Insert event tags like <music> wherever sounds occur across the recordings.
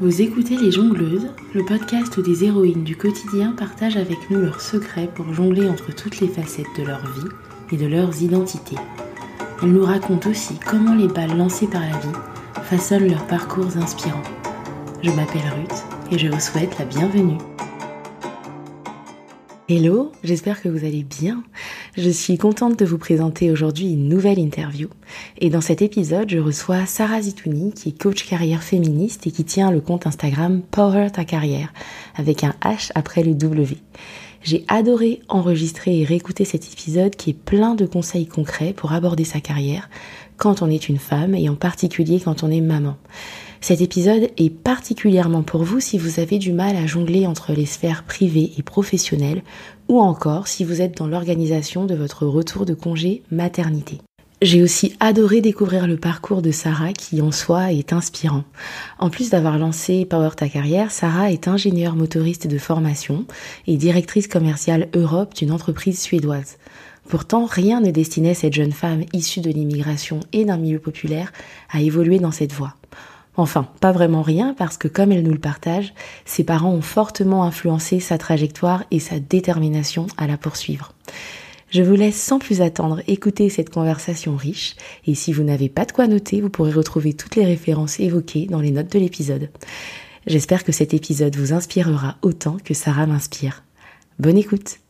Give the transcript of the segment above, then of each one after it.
Vous écoutez Les Jongleuses, le podcast où des héroïnes du quotidien partagent avec nous leurs secrets pour jongler entre toutes les facettes de leur vie et de leurs identités. Elles nous racontent aussi comment les balles lancées par la vie façonnent leurs parcours inspirants. Je m'appelle Ruth et je vous souhaite la bienvenue. Hello, j'espère que vous allez bien. Je suis contente de vous présenter aujourd'hui une nouvelle interview. Et dans cet épisode, je reçois Sarah Zitouni, qui est coach carrière féministe et qui tient le compte Instagram Power ta carrière, avec un H après le W. J'ai adoré enregistrer et réécouter cet épisode qui est plein de conseils concrets pour aborder sa carrière quand on est une femme et en particulier quand on est maman. Cet épisode est particulièrement pour vous si vous avez du mal à jongler entre les sphères privées et professionnelles ou encore si vous êtes dans l'organisation de votre retour de congé maternité. J'ai aussi adoré découvrir le parcours de Sarah qui en soi est inspirant. En plus d'avoir lancé Power Ta Carrière, Sarah est ingénieure motoriste de formation et directrice commerciale Europe d'une entreprise suédoise. Pourtant, rien ne destinait cette jeune femme issue de l'immigration et d'un milieu populaire à évoluer dans cette voie. Enfin, pas vraiment rien parce que comme elle nous le partage, ses parents ont fortement influencé sa trajectoire et sa détermination à la poursuivre. Je vous laisse sans plus attendre écouter cette conversation riche et si vous n'avez pas de quoi noter, vous pourrez retrouver toutes les références évoquées dans les notes de l'épisode. J'espère que cet épisode vous inspirera autant que Sarah m'inspire. Bonne écoute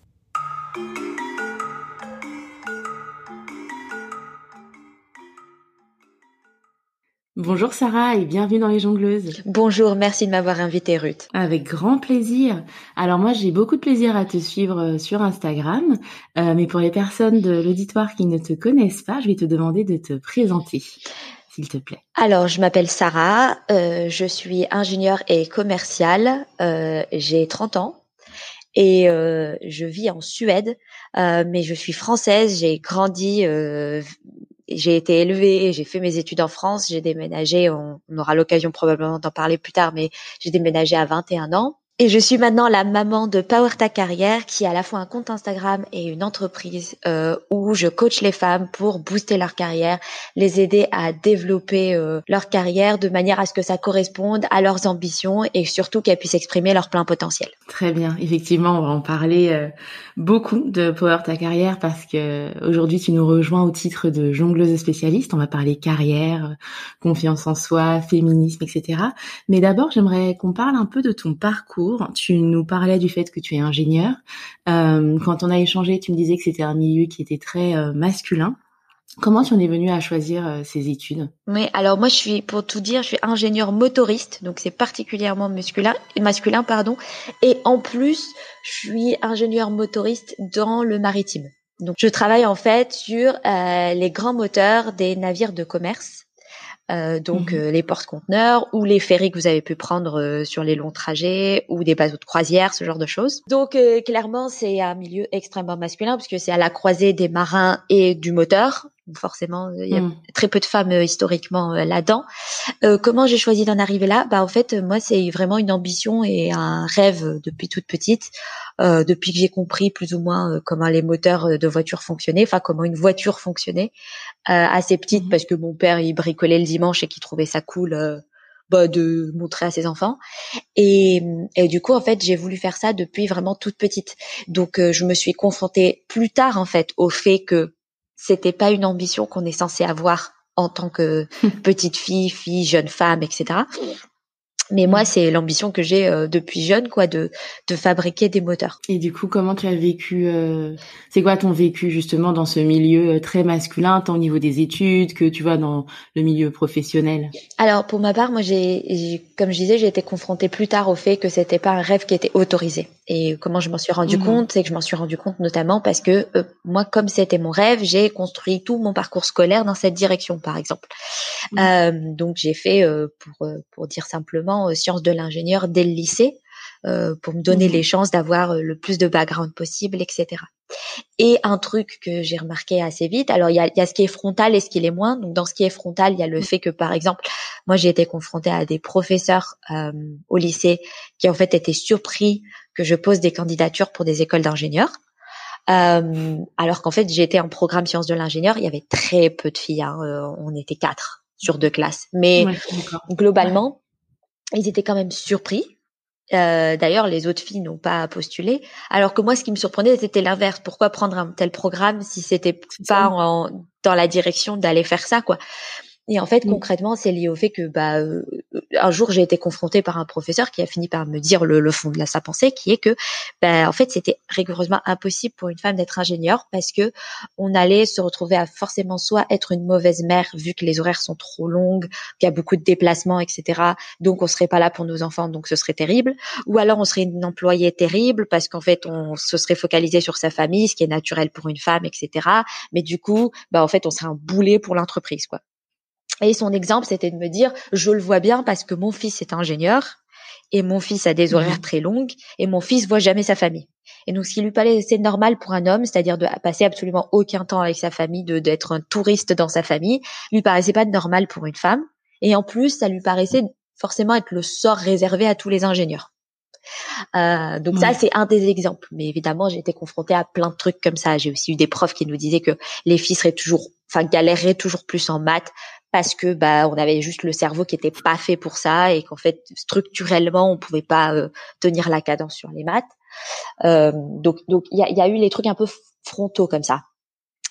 Bonjour Sarah et bienvenue dans les jongleuses. Bonjour, merci de m'avoir invitée Ruth. Avec grand plaisir. Alors moi j'ai beaucoup de plaisir à te suivre euh, sur Instagram, euh, mais pour les personnes de l'auditoire qui ne te connaissent pas, je vais te demander de te présenter, s'il te plaît. Alors je m'appelle Sarah, euh, je suis ingénieure et commerciale, j'ai 30 ans et je vis en Suède, mais je suis française, j'ai grandi j'ai été élevée, j'ai fait mes études en France, j'ai déménagé, on, aura l'occasion probablement d'en parler plus tard, mais j'ai déménagé à 21 ans. Et je suis maintenant la maman de Power Ta Carrière, qui est à la fois un compte Instagram et une entreprise euh, où je coach les femmes pour booster leur carrière, les aider à développer euh, leur carrière de manière à ce que ça corresponde à leurs ambitions et surtout qu'elles puissent exprimer leur plein potentiel. Très bien, effectivement, on va en parler euh, beaucoup de Power Ta Carrière parce que aujourd'hui tu nous rejoins au titre de jongleuse spécialiste. On va parler carrière, confiance en soi, féminisme, etc. Mais d'abord, j'aimerais qu'on parle un peu de ton parcours tu nous parlais du fait que tu es ingénieur. Euh, quand on a échangé, tu me disais que c'était un milieu qui était très euh, masculin. Comment tu en es venu à choisir euh, ces études? Oui, alors moi je suis, pour tout dire, je suis ingénieur motoriste, donc c'est particulièrement masculin, masculin pardon. Et en plus, je suis ingénieur motoriste dans le maritime. Donc je travaille en fait sur les grands moteurs des navires de commerce euh, donc mmh euh, les porte-conteneurs ou les ferries que vous avez pu prendre euh, sur les longs trajets ou des bateaux de croisière, ce genre de choses. Donc clairement, c'est un milieu extrêmement masculin puisque c'est à la croisée des marins et du moteur. Forcément, il y a mmh. très peu de femmes historiquement là-dedans. comment j'ai choisi d'en arriver là? Bah en fait, moi, c'est vraiment une ambition et un rêve depuis toute petite. depuis que j'ai compris plus ou moins comment les moteurs de voitures fonctionnaient, enfin comment une voiture fonctionnait, euh, assez petite mmh parce que mon père il bricolait le dimanche et qu'il trouvait ça cool euh, bah, de montrer à ses enfants. Et, et du coup en fait j'ai voulu faire ça depuis vraiment toute petite. Donc euh, je me suis confrontée plus tard en fait au fait que c'était pas une ambition qu'on est censé avoir en tant que <laughs> petite fille, fille, jeune femme, etc. Mais moi, c'est l'ambition que j'ai euh, depuis jeune, quoi, de de fabriquer des moteurs. Et du coup, comment tu as vécu euh, C'est quoi ton vécu justement dans ce milieu euh, très masculin, tant au niveau des études que tu vois dans le milieu professionnel? Alors, pour ma part, moi, j'ai, comme je disais, j'ai été confrontée plus tard au fait que c'était pas un rêve qui était autorisé. Et comment je m'en suis rendu mmh. compte, c'est que je m'en suis rendu compte notamment parce que moi, comme c'était mon rêve, j'ai construit tout mon parcours scolaire dans cette direction, par exemple. Mmh. donc, j'ai fait, pour pour dire simplement euh, sciences de l'ingénieur dès le lycée euh, pour me donner mmh. les chances d'avoir euh, le plus de background possible, etc. Et un truc que j'ai remarqué assez vite, alors il y a, y a, ce qui est frontal et ce qui l'est moins. Donc dans ce qui est frontal, il y a le mmh. fait que par exemple, moi j'ai été confrontée à des professeurs euh, au lycée qui en fait étaient surpris que je pose des candidatures pour des écoles d'ingénieurs. Euh, alors qu'en fait j'étais en programme sciences de l'ingénieur, il y avait très peu de filles, hein, on était quatre sur deux classes. Mais globalement, ils étaient quand même surpris. Euh, D'ailleurs, les autres filles n'ont pas postulé. Alors que moi, ce qui me surprenait, c'était l'inverse. Pourquoi prendre un tel programme si c'était pas en, dans la direction d'aller faire ça, quoi? Et en fait, mmh. concrètement, c'est lié au fait que bah, euh, un jour, j'ai été confrontée par un professeur qui a fini par me dire le, fond de la, sa pensée, qui est que, bah, en fait, c'était rigoureusement impossible pour une femme d'être ingénieure parce que on allait se retrouver à forcément soit être une mauvaise mère vu que les horaires sont trop longues, qu'il y a beaucoup de déplacements, etc. Donc, on serait pas là pour nos enfants, donc ce serait terrible. Ou alors, on serait une employée terrible parce qu'en fait, on se serait focalisé sur sa famille, ce qui est naturel pour une femme, etc. Mais du coup, bah, en fait, on serait un boulet pour l'entreprise, quoi. Et son exemple, c'était de me dire, je le vois bien parce que mon fils est ingénieur et mon fils a des horaires très longues et mon fils voit jamais sa famille. Et donc, ce qui lui paraissait normal pour un homme, c'est-à-dire de passer absolument aucun temps avec sa famille, de d'être un touriste dans sa famille, lui paraissait pas normal pour une femme. Et en plus, ça lui paraissait forcément être le sort réservé à tous les ingénieurs. Euh, donc ça, c'est un des exemples. Mais évidemment, j'ai été confrontée à plein de trucs comme ça. J'ai aussi eu des profs qui nous disaient que les filles seraient toujours, enfin, galéreraient toujours plus en maths parce que bah on avait juste le cerveau qui était pas fait pour ça et qu'en fait structurellement on pouvait pas euh, tenir la cadence sur les maths. Euh, donc donc il y a, y a, eu les trucs un peu frontaux comme ça.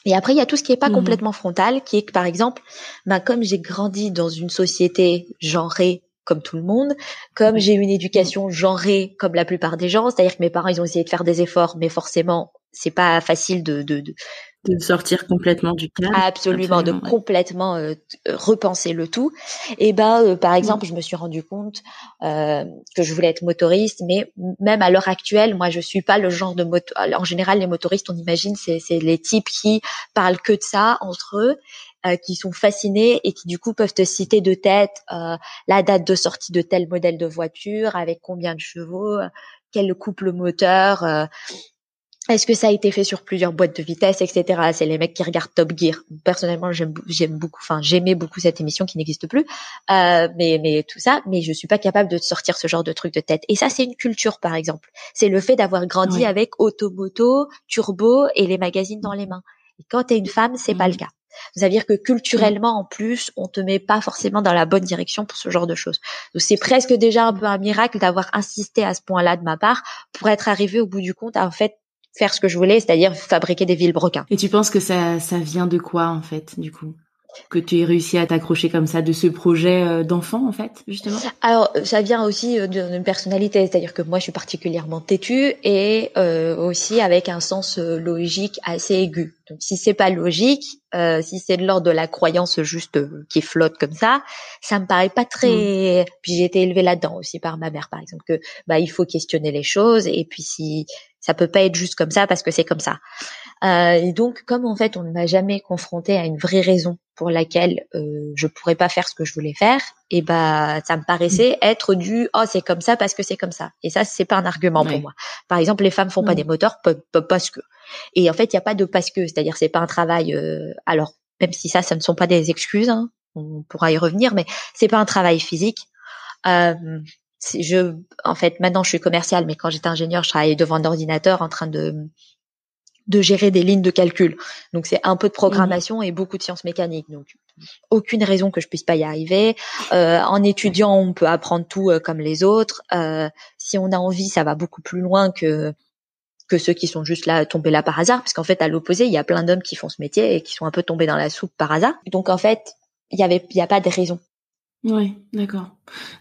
Et après il y a tout ce qui est pas mmh complètement frontal, qui est que par exemple, bah, comme j'ai grandi dans une société genrée comme tout le monde, comme j'ai une éducation genrée comme la plupart des gens, c'est-à-dire que mes parents ils ont essayé de faire des efforts, mais forcément c'est pas facile de, de, de de sortir complètement du cadre. Absolument, de complètement euh, repenser le tout. Et ben, euh, par exemple, je me suis rendu compte euh, que je voulais être motoriste, mais même à l'heure actuelle, moi, je suis pas le genre de moto. En général, les motoristes, on imagine, c'est les types qui parlent que de ça entre eux. Euh, qui sont fascinés et qui du coup peuvent te citer de tête la date de sortie de tel modèle de voiture, avec combien de chevaux, quel couple moteur, est-ce que ça a été fait sur plusieurs boîtes de vitesse, etc. C'est les mecs qui regardent Top Gear. Personnellement, j'aime, j'aime beaucoup, enfin, j'aimais beaucoup cette émission qui n'existe plus, euh, mais, mais tout ça, mais je suis pas capable de sortir ce genre de truc de tête. Et ça, c'est une culture, par exemple. C'est le fait d'avoir grandi avec Automoto, Turbo et les magazines dans les mains. Et quand t'es une femme, c'est pas le mmh. cas. C'est-à-dire que culturellement, en plus, on te met pas forcément dans la bonne direction pour ce genre de choses. Donc c'est presque déjà un peu un miracle d'avoir insisté à ce point-là de ma part pour être arrivé au bout du compte à en fait faire ce que je voulais, c'est-à-dire fabriquer des vilebrequins. Et tu penses que ça, ça vient de quoi en fait, du coup? Que tu aies réussi à t'accrocher comme ça de ce projet euh, d'enfant en fait justement? Alors ça vient aussi euh, d'une personnalité, c'est-à-dire que moi je suis particulièrement têtue et euh, aussi avec un sens logique assez aigu. Donc si c'est pas logique, euh, si c'est de l'ordre de la croyance juste qui flotte comme ça, ça me paraît pas très. Mm. Puis j'ai été élevée là-dedans aussi par ma mère par exemple que bah il faut questionner les choses et puis si ça peut pas être juste comme ça parce que c'est comme ça. Euh, et donc, comme en fait, on ne m'a jamais confronté à une vraie raison pour laquelle euh, je pourrais pas faire ce que je voulais faire, et bah, ça me paraissait être du oh c'est comme ça parce que c'est comme ça. Et ça, c'est pas un argument pour moi. Par exemple, les femmes font pas des moteurs parce que. Et en fait, il y a pas de parce que, c'est-à-dire c'est pas un travail. Euh, alors, même si ça, ça ne sont pas des excuses, hein, on pourra y revenir, mais c'est pas un travail physique. Euh, je, en fait, maintenant je suis commerciale, mais quand j'étais ingénieur, je travaillais devant un ordinateur en train de de gérer des lignes de calcul. Donc c'est un peu de programmation mhm. et beaucoup de sciences mécaniques. Donc aucune raison que je puisse pas y arriver. Euh, en étudiant, on peut apprendre tout euh, comme les autres. Euh, si on a envie, ça va beaucoup plus loin que que ceux qui sont juste là tombés là par hasard. Parce qu'en fait, à l'opposé, il y a plein d'hommes qui font ce métier et qui sont un peu tombés dans la soupe par hasard. Donc en fait, il y avait, il y a pas de raison. Oui, d'accord.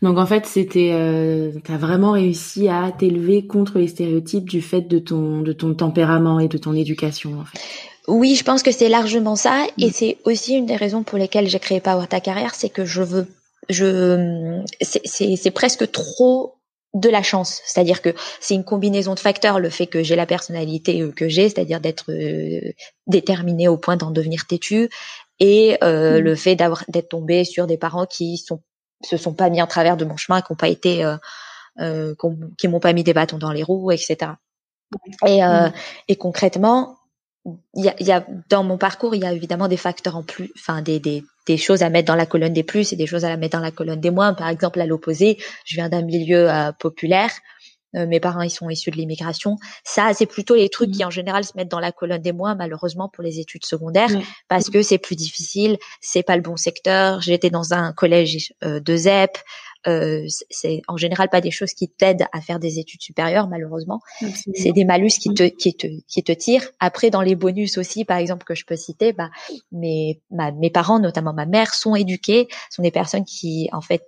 Donc en fait, c'était, euh, t'as vraiment réussi à t'élever contre les stéréotypes du fait de ton de ton tempérament et de ton éducation. En fait. Oui, je pense que c'est largement ça, et mm. c'est aussi une des raisons pour lesquelles j'ai créé Power Ta Carrière, c'est que je veux, je, c'est presque trop de la chance, c'est-à-dire que c'est une combinaison de facteurs, le fait que j'ai la personnalité que j'ai, c'est-à-dire d'être euh, déterminée au point d'en devenir têtu, et euh, mmh. le fait d'avoir d'être tombé sur des parents qui sont se sont pas mis en travers de mon chemin, qui n'ont pas été, euh, euh, qui m'ont pas mis des bâtons dans les roues, etc. Et, euh, mmh. et concrètement, il y a, y a, dans mon parcours, il y a évidemment des facteurs en plus, enfin des, des, des choses à mettre dans la colonne des plus et des choses à mettre dans la colonne des moins. Par exemple, à l'opposé, je viens d'un milieu euh, populaire euh, mes parents ils sont issus de l'immigration. Ça, c'est plutôt les trucs qui mmh. en général se mettent dans la colonne des moins, malheureusement pour les études secondaires, parce que c'est plus difficile, c'est pas le bon secteur. J'étais dans un collège euh, de ZEP, euh, c'est en général pas des choses qui t'aident à faire des études supérieures, malheureusement. C'est des malus qui te, qui te, qui te tirent. Après, dans les bonus aussi, par exemple, que je peux citer, bah, mes, mes parents, notamment ma mère, sont éduqués, sont des personnes qui, en fait,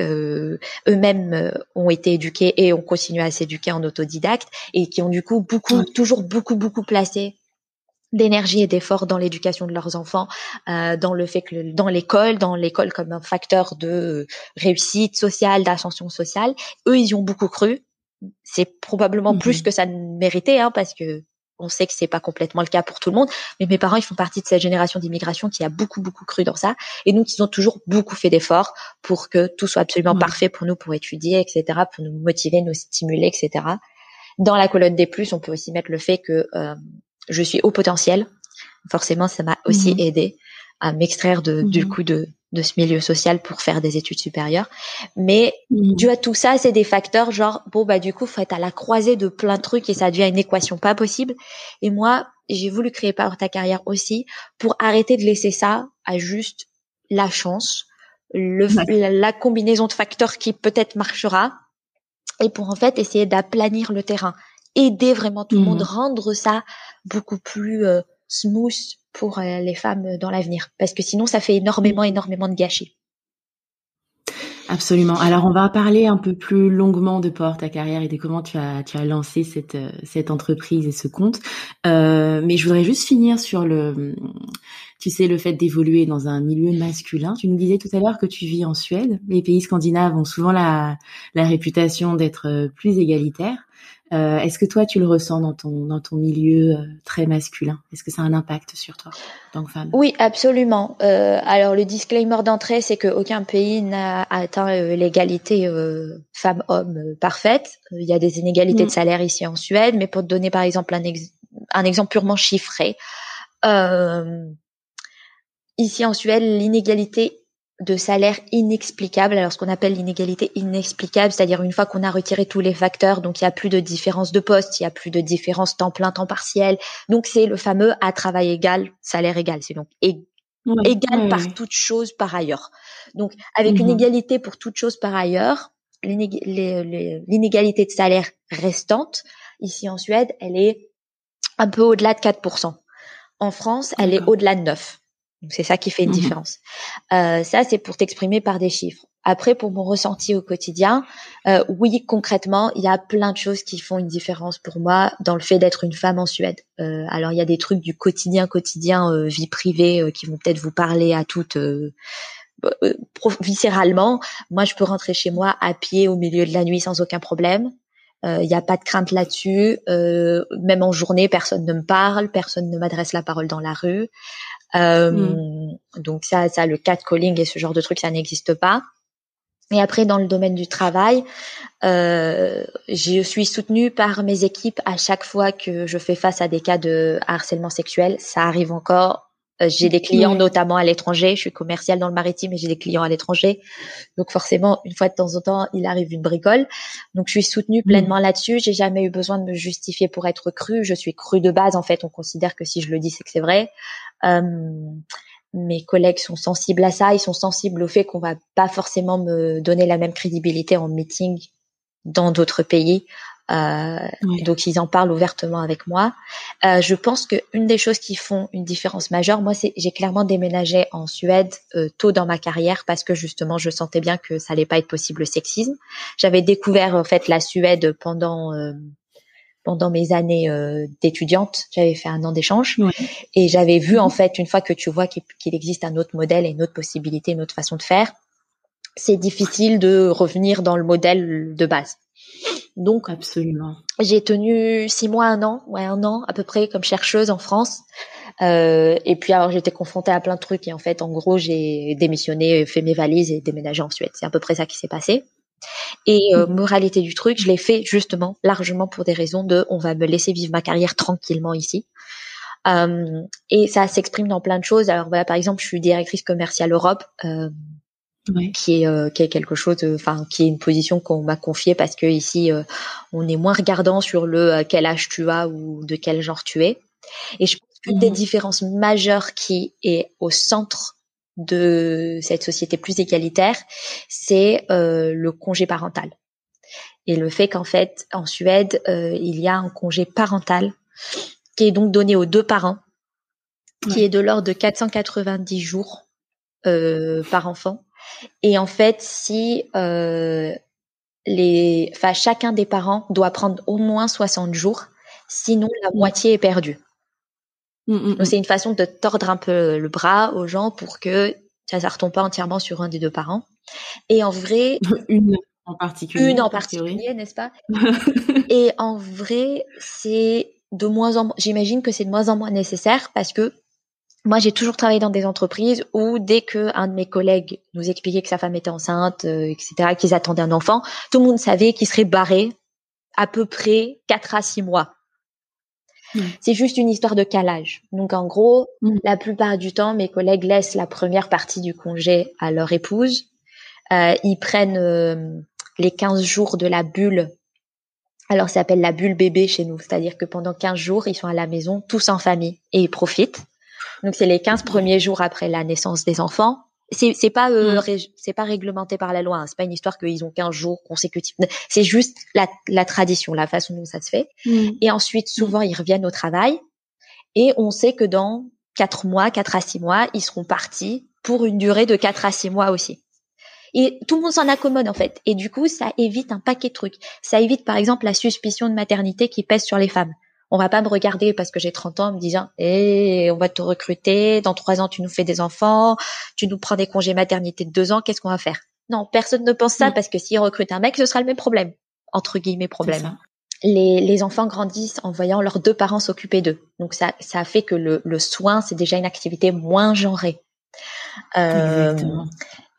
euh, eux-mêmes euh, ont été éduqués et ont continué à s'éduquer en autodidacte et qui ont du coup beaucoup, toujours beaucoup, beaucoup placé d'énergie et d'effort dans l'éducation de leurs enfants, euh, dans le fait que dans l'école, dans l'école comme un facteur de réussite sociale, d'ascension sociale, eux ils y ont beaucoup cru. C'est probablement plus mhm. que ça ne méritait, hein, parce que on sait que c'est pas complètement le cas pour tout le monde, mais mes parents ils font partie de cette génération d'immigration qui a beaucoup beaucoup cru dans ça, et donc ils ont toujours beaucoup fait d'efforts pour que tout soit absolument parfait pour nous pour étudier, etc., pour nous motiver, nous stimuler, etc. Dans la colonne des plus, on peut aussi mettre le fait que euh, je suis au potentiel. Forcément, ça m'a aussi mhm. aidé à m'extraire de, du mhm. coup de, de ce milieu social pour faire des études supérieures. Mais mmh. dû à tout ça, c'est des facteurs genre bon bah du coup faut être à la croisée de plein de trucs et ça devient une équation pas possible. Et moi, j'ai voulu créer Power ta carrière aussi pour arrêter de laisser ça à juste la chance, le, la, combinaison de facteurs qui peut-être marchera et pour en fait essayer d'aplanir le terrain, aider vraiment tout le monde, mmh. rendre ça beaucoup plus euh, smooth pour euh, les femmes dans l'avenir, parce que sinon ça fait énormément, énormément de gâchis. Absolument. Alors on va parler un peu plus longuement de Porte ta carrière et de comment tu as tu as lancé cette euh, cette entreprise et ce compte. Euh, mais je voudrais juste finir sur le tu sais le fait d'évoluer dans un milieu masculin. Tu nous disais tout à l'heure que tu vis en Suède. Les pays scandinaves ont souvent la la réputation d'être plus égalitaires. Euh, est-ce que toi, tu le ressens dans ton dans ton milieu euh, très masculin? Est-ce que ça a un impact sur toi, en tant que femme? Oui, absolument. Euh, alors le disclaimer d'entrée, c'est qu'aucun pays n'a atteint l'égalité femmes-hommes parfaite. Il y a des inégalités de mm. salaire ici en Suède, mais pour te donner par exemple un, un exemple purement chiffré, ici en Suède, l'inégalité de salaire inexplicable. Alors ce qu'on appelle l'inégalité inexplicable, c'est-à-dire une fois qu'on a retiré tous les facteurs, donc il y a plus de différence de poste, il y a plus de différence temps plein, temps partiel. Donc c'est le fameux à travail égal, salaire égal. C'est donc égal par toute chose par ailleurs. Donc avec une mhm. égalité pour toute chose par ailleurs, l'inégalité de salaire restante ici en Suède, elle est un peu au-delà de 4%. En France, elle est au-delà de 9 c'est ça qui fait une mmh différence. Euh, ça, c'est pour t'exprimer par des chiffres. Après, pour mon ressenti au quotidien, euh, oui, concrètement, il y a plein de choses qui font une différence pour moi dans le fait d'être une femme en Suède. Euh, alors, il y a des trucs du quotidien, quotidien, euh, vie privée, euh, qui vont peut-être vous parler à toutes viscéralement. Moi, je peux rentrer chez moi à pied au milieu de la nuit sans aucun problème. Il n'y a pas de crainte là-dessus. même en journée, personne ne me parle, personne ne m'adresse la parole dans la rue. Euh, mm. Donc ça, ça, le catcalling et ce genre de trucs, ça n'existe pas. Et après, dans le domaine du travail, euh, je suis soutenue par mes équipes à chaque fois que je fais face à des cas de harcèlement sexuel. Ça arrive encore. Euh, j'ai des clients notamment à l'étranger. Je suis commerciale dans le maritime et j'ai des clients à l'étranger. Donc forcément, une fois de temps en temps, il arrive une bricole. Donc je suis soutenue mm. pleinement là-dessus. J'ai jamais eu besoin de me justifier pour être crue. Je suis crue de base. En fait, on considère que si je le dis, c'est que c'est vrai. Euh, mes collègues sont sensibles à ça, ils sont sensibles au fait qu'on va pas forcément me donner la même crédibilité en meeting dans d'autres pays. Euh, Donc ils en parlent ouvertement avec moi. Euh, je pense que une des choses qui font une différence majeure, moi, c'est j'ai clairement déménagé en Suède euh, tôt dans ma carrière parce que justement je sentais bien que ça allait pas être possible le sexisme. J'avais découvert en fait la Suède pendant euh, pendant mes années euh, d'étudiante, j'avais fait un an d'échange et j'avais vu en fait une fois que tu vois qu'il existe un autre modèle et une autre possibilité, une autre façon de faire, c'est difficile de revenir dans le modèle de base. Donc absolument. J'ai tenu six mois, un an, ouais un an à peu près comme chercheuse en France. Euh, et puis alors j'étais confrontée à plein de trucs et en fait en gros j'ai démissionné, fait mes valises et déménagé en Suède. C'est à peu près ça qui s'est passé. Et euh, mmh. moralité du truc, je l'ai fait justement largement pour des raisons de on va me laisser vivre ma carrière tranquillement ici. Euh, et ça s'exprime dans plein de choses. Alors voilà, par exemple, je suis directrice commerciale Europe, euh, qui est euh, qui est quelque chose, enfin qui est une position qu'on m'a confiée parce que ici on est moins regardant sur le quel âge tu as ou de quel genre tu es. Et je pense qu'une des mmh. différences majeures qui est au centre de cette société plus égalitaire, c'est euh, le congé parental. Et le fait qu'en fait, en Suède, euh, il y a un congé parental qui est donc donné aux deux parents, qui est de l'ordre de 490 jours euh, par enfant. Et en fait, si les, enfin, chacun des parents doit prendre au moins 60 jours, sinon la moitié est perdue. Mm, mm, mm. c'est une façon de tordre un peu le bras aux gens pour que ça ne retombe pas entièrement sur un des deux parents. Et en vrai, <laughs> une en particulier, une en particulier, n'est-ce pas? <laughs> Et en vrai, c'est de moins en moins. J'imagine que c'est de moins en moins nécessaire parce que moi, j'ai toujours travaillé dans des entreprises où dès que un de mes collègues nous expliquait que sa femme était enceinte, euh, etc., qu'ils attendaient un enfant, tout le monde savait qu'il serait barré à peu près 4 à 6 mois. C'est juste une histoire de calage. Donc en gros, mm. la plupart du temps, mes collègues laissent la première partie du congé à leur épouse. Euh, ils prennent euh, les 15 jours de la bulle. Alors ça s'appelle la bulle bébé chez nous, c'est-à-dire que pendant 15 jours, ils sont à la maison tous en famille et ils profitent. Donc c'est les 15 premiers jours après la naissance des enfants c'est c'est pas euh, mm. c'est pas réglementé par la loi. Hein. C'est pas une histoire qu'ils ont 15 jours consécutifs. C'est juste la, la tradition, la façon dont ça se fait. Mm. Et ensuite, souvent, ils reviennent au travail et on sait que dans 4 mois, 4 à 6 mois, ils seront partis pour une durée de 4 à 6 mois aussi. Et tout le monde s'en accommode en fait. Et du coup, ça évite un paquet de trucs. Ça évite par exemple la suspicion de maternité qui pèse sur les femmes. On va pas me regarder parce que j'ai 30 ans en me disant "Eh, on va te recruter, dans trois ans tu nous fais des enfants, tu nous prends des congés maternité de deux ans, qu'est-ce qu'on va faire? Non, personne ne pense ça parce que s'ils recrutent un mec, ce sera le même problème entre guillemets problème. Les, les, enfants grandissent en voyant leurs deux parents s'occuper d'eux. Donc ça, ça fait que le, le soin, c'est déjà une activité moins genrée. Euh,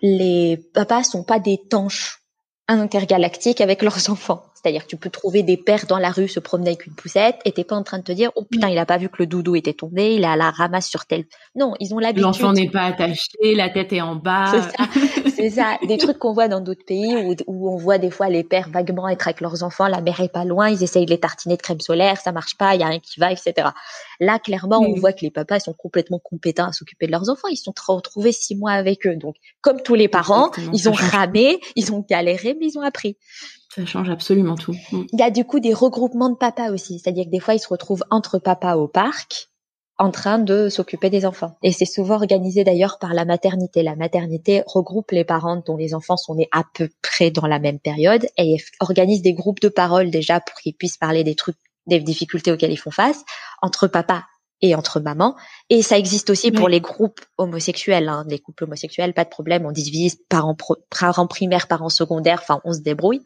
les papas sont pas des tanches intergalactiques avec leurs <laughs> enfants. C'est-à-dire que tu peux trouver des pères dans la rue se promener avec une poussette et t'es pas en train de te dire, oh putain, il a pas vu que le doudou était tombé, il est à la ramasse sur tel. Non, ils ont l'habitude. L'enfant n'est pas attaché, la tête est en bas. <laughs> C'est ça. Des trucs qu'on voit dans d'autres pays où, où, on voit des fois les pères vaguement être avec leurs enfants, la mère est pas loin, ils essayent de les tartiner de crème solaire, ça marche pas, il y a rien qui va, etc. Là, clairement, on voit que les papas sont complètement compétents à s'occuper de leurs enfants. Ils sont retrouvés six mois avec eux. Donc, comme tous les parents, ils ont ramé, ils ont galéré, mais ils ont appris. Ça change absolument tout. Mm. Il y a du coup des regroupements de papas aussi, c'est-à-dire que des fois ils se retrouvent entre papas au parc en train de s'occuper des enfants. Et c'est souvent organisé d'ailleurs par la maternité. La maternité regroupe les parents dont les enfants sont nés à peu près dans la même période et organise des groupes de parole déjà pour qu'ils puissent parler des trucs, des difficultés auxquelles ils font face entre papas et entre mamans. Et ça existe aussi pour les groupes homosexuels, hein. les couples homosexuels, pas de problème, on divise parents, parents primaires, parents secondaires, enfin on se débrouille.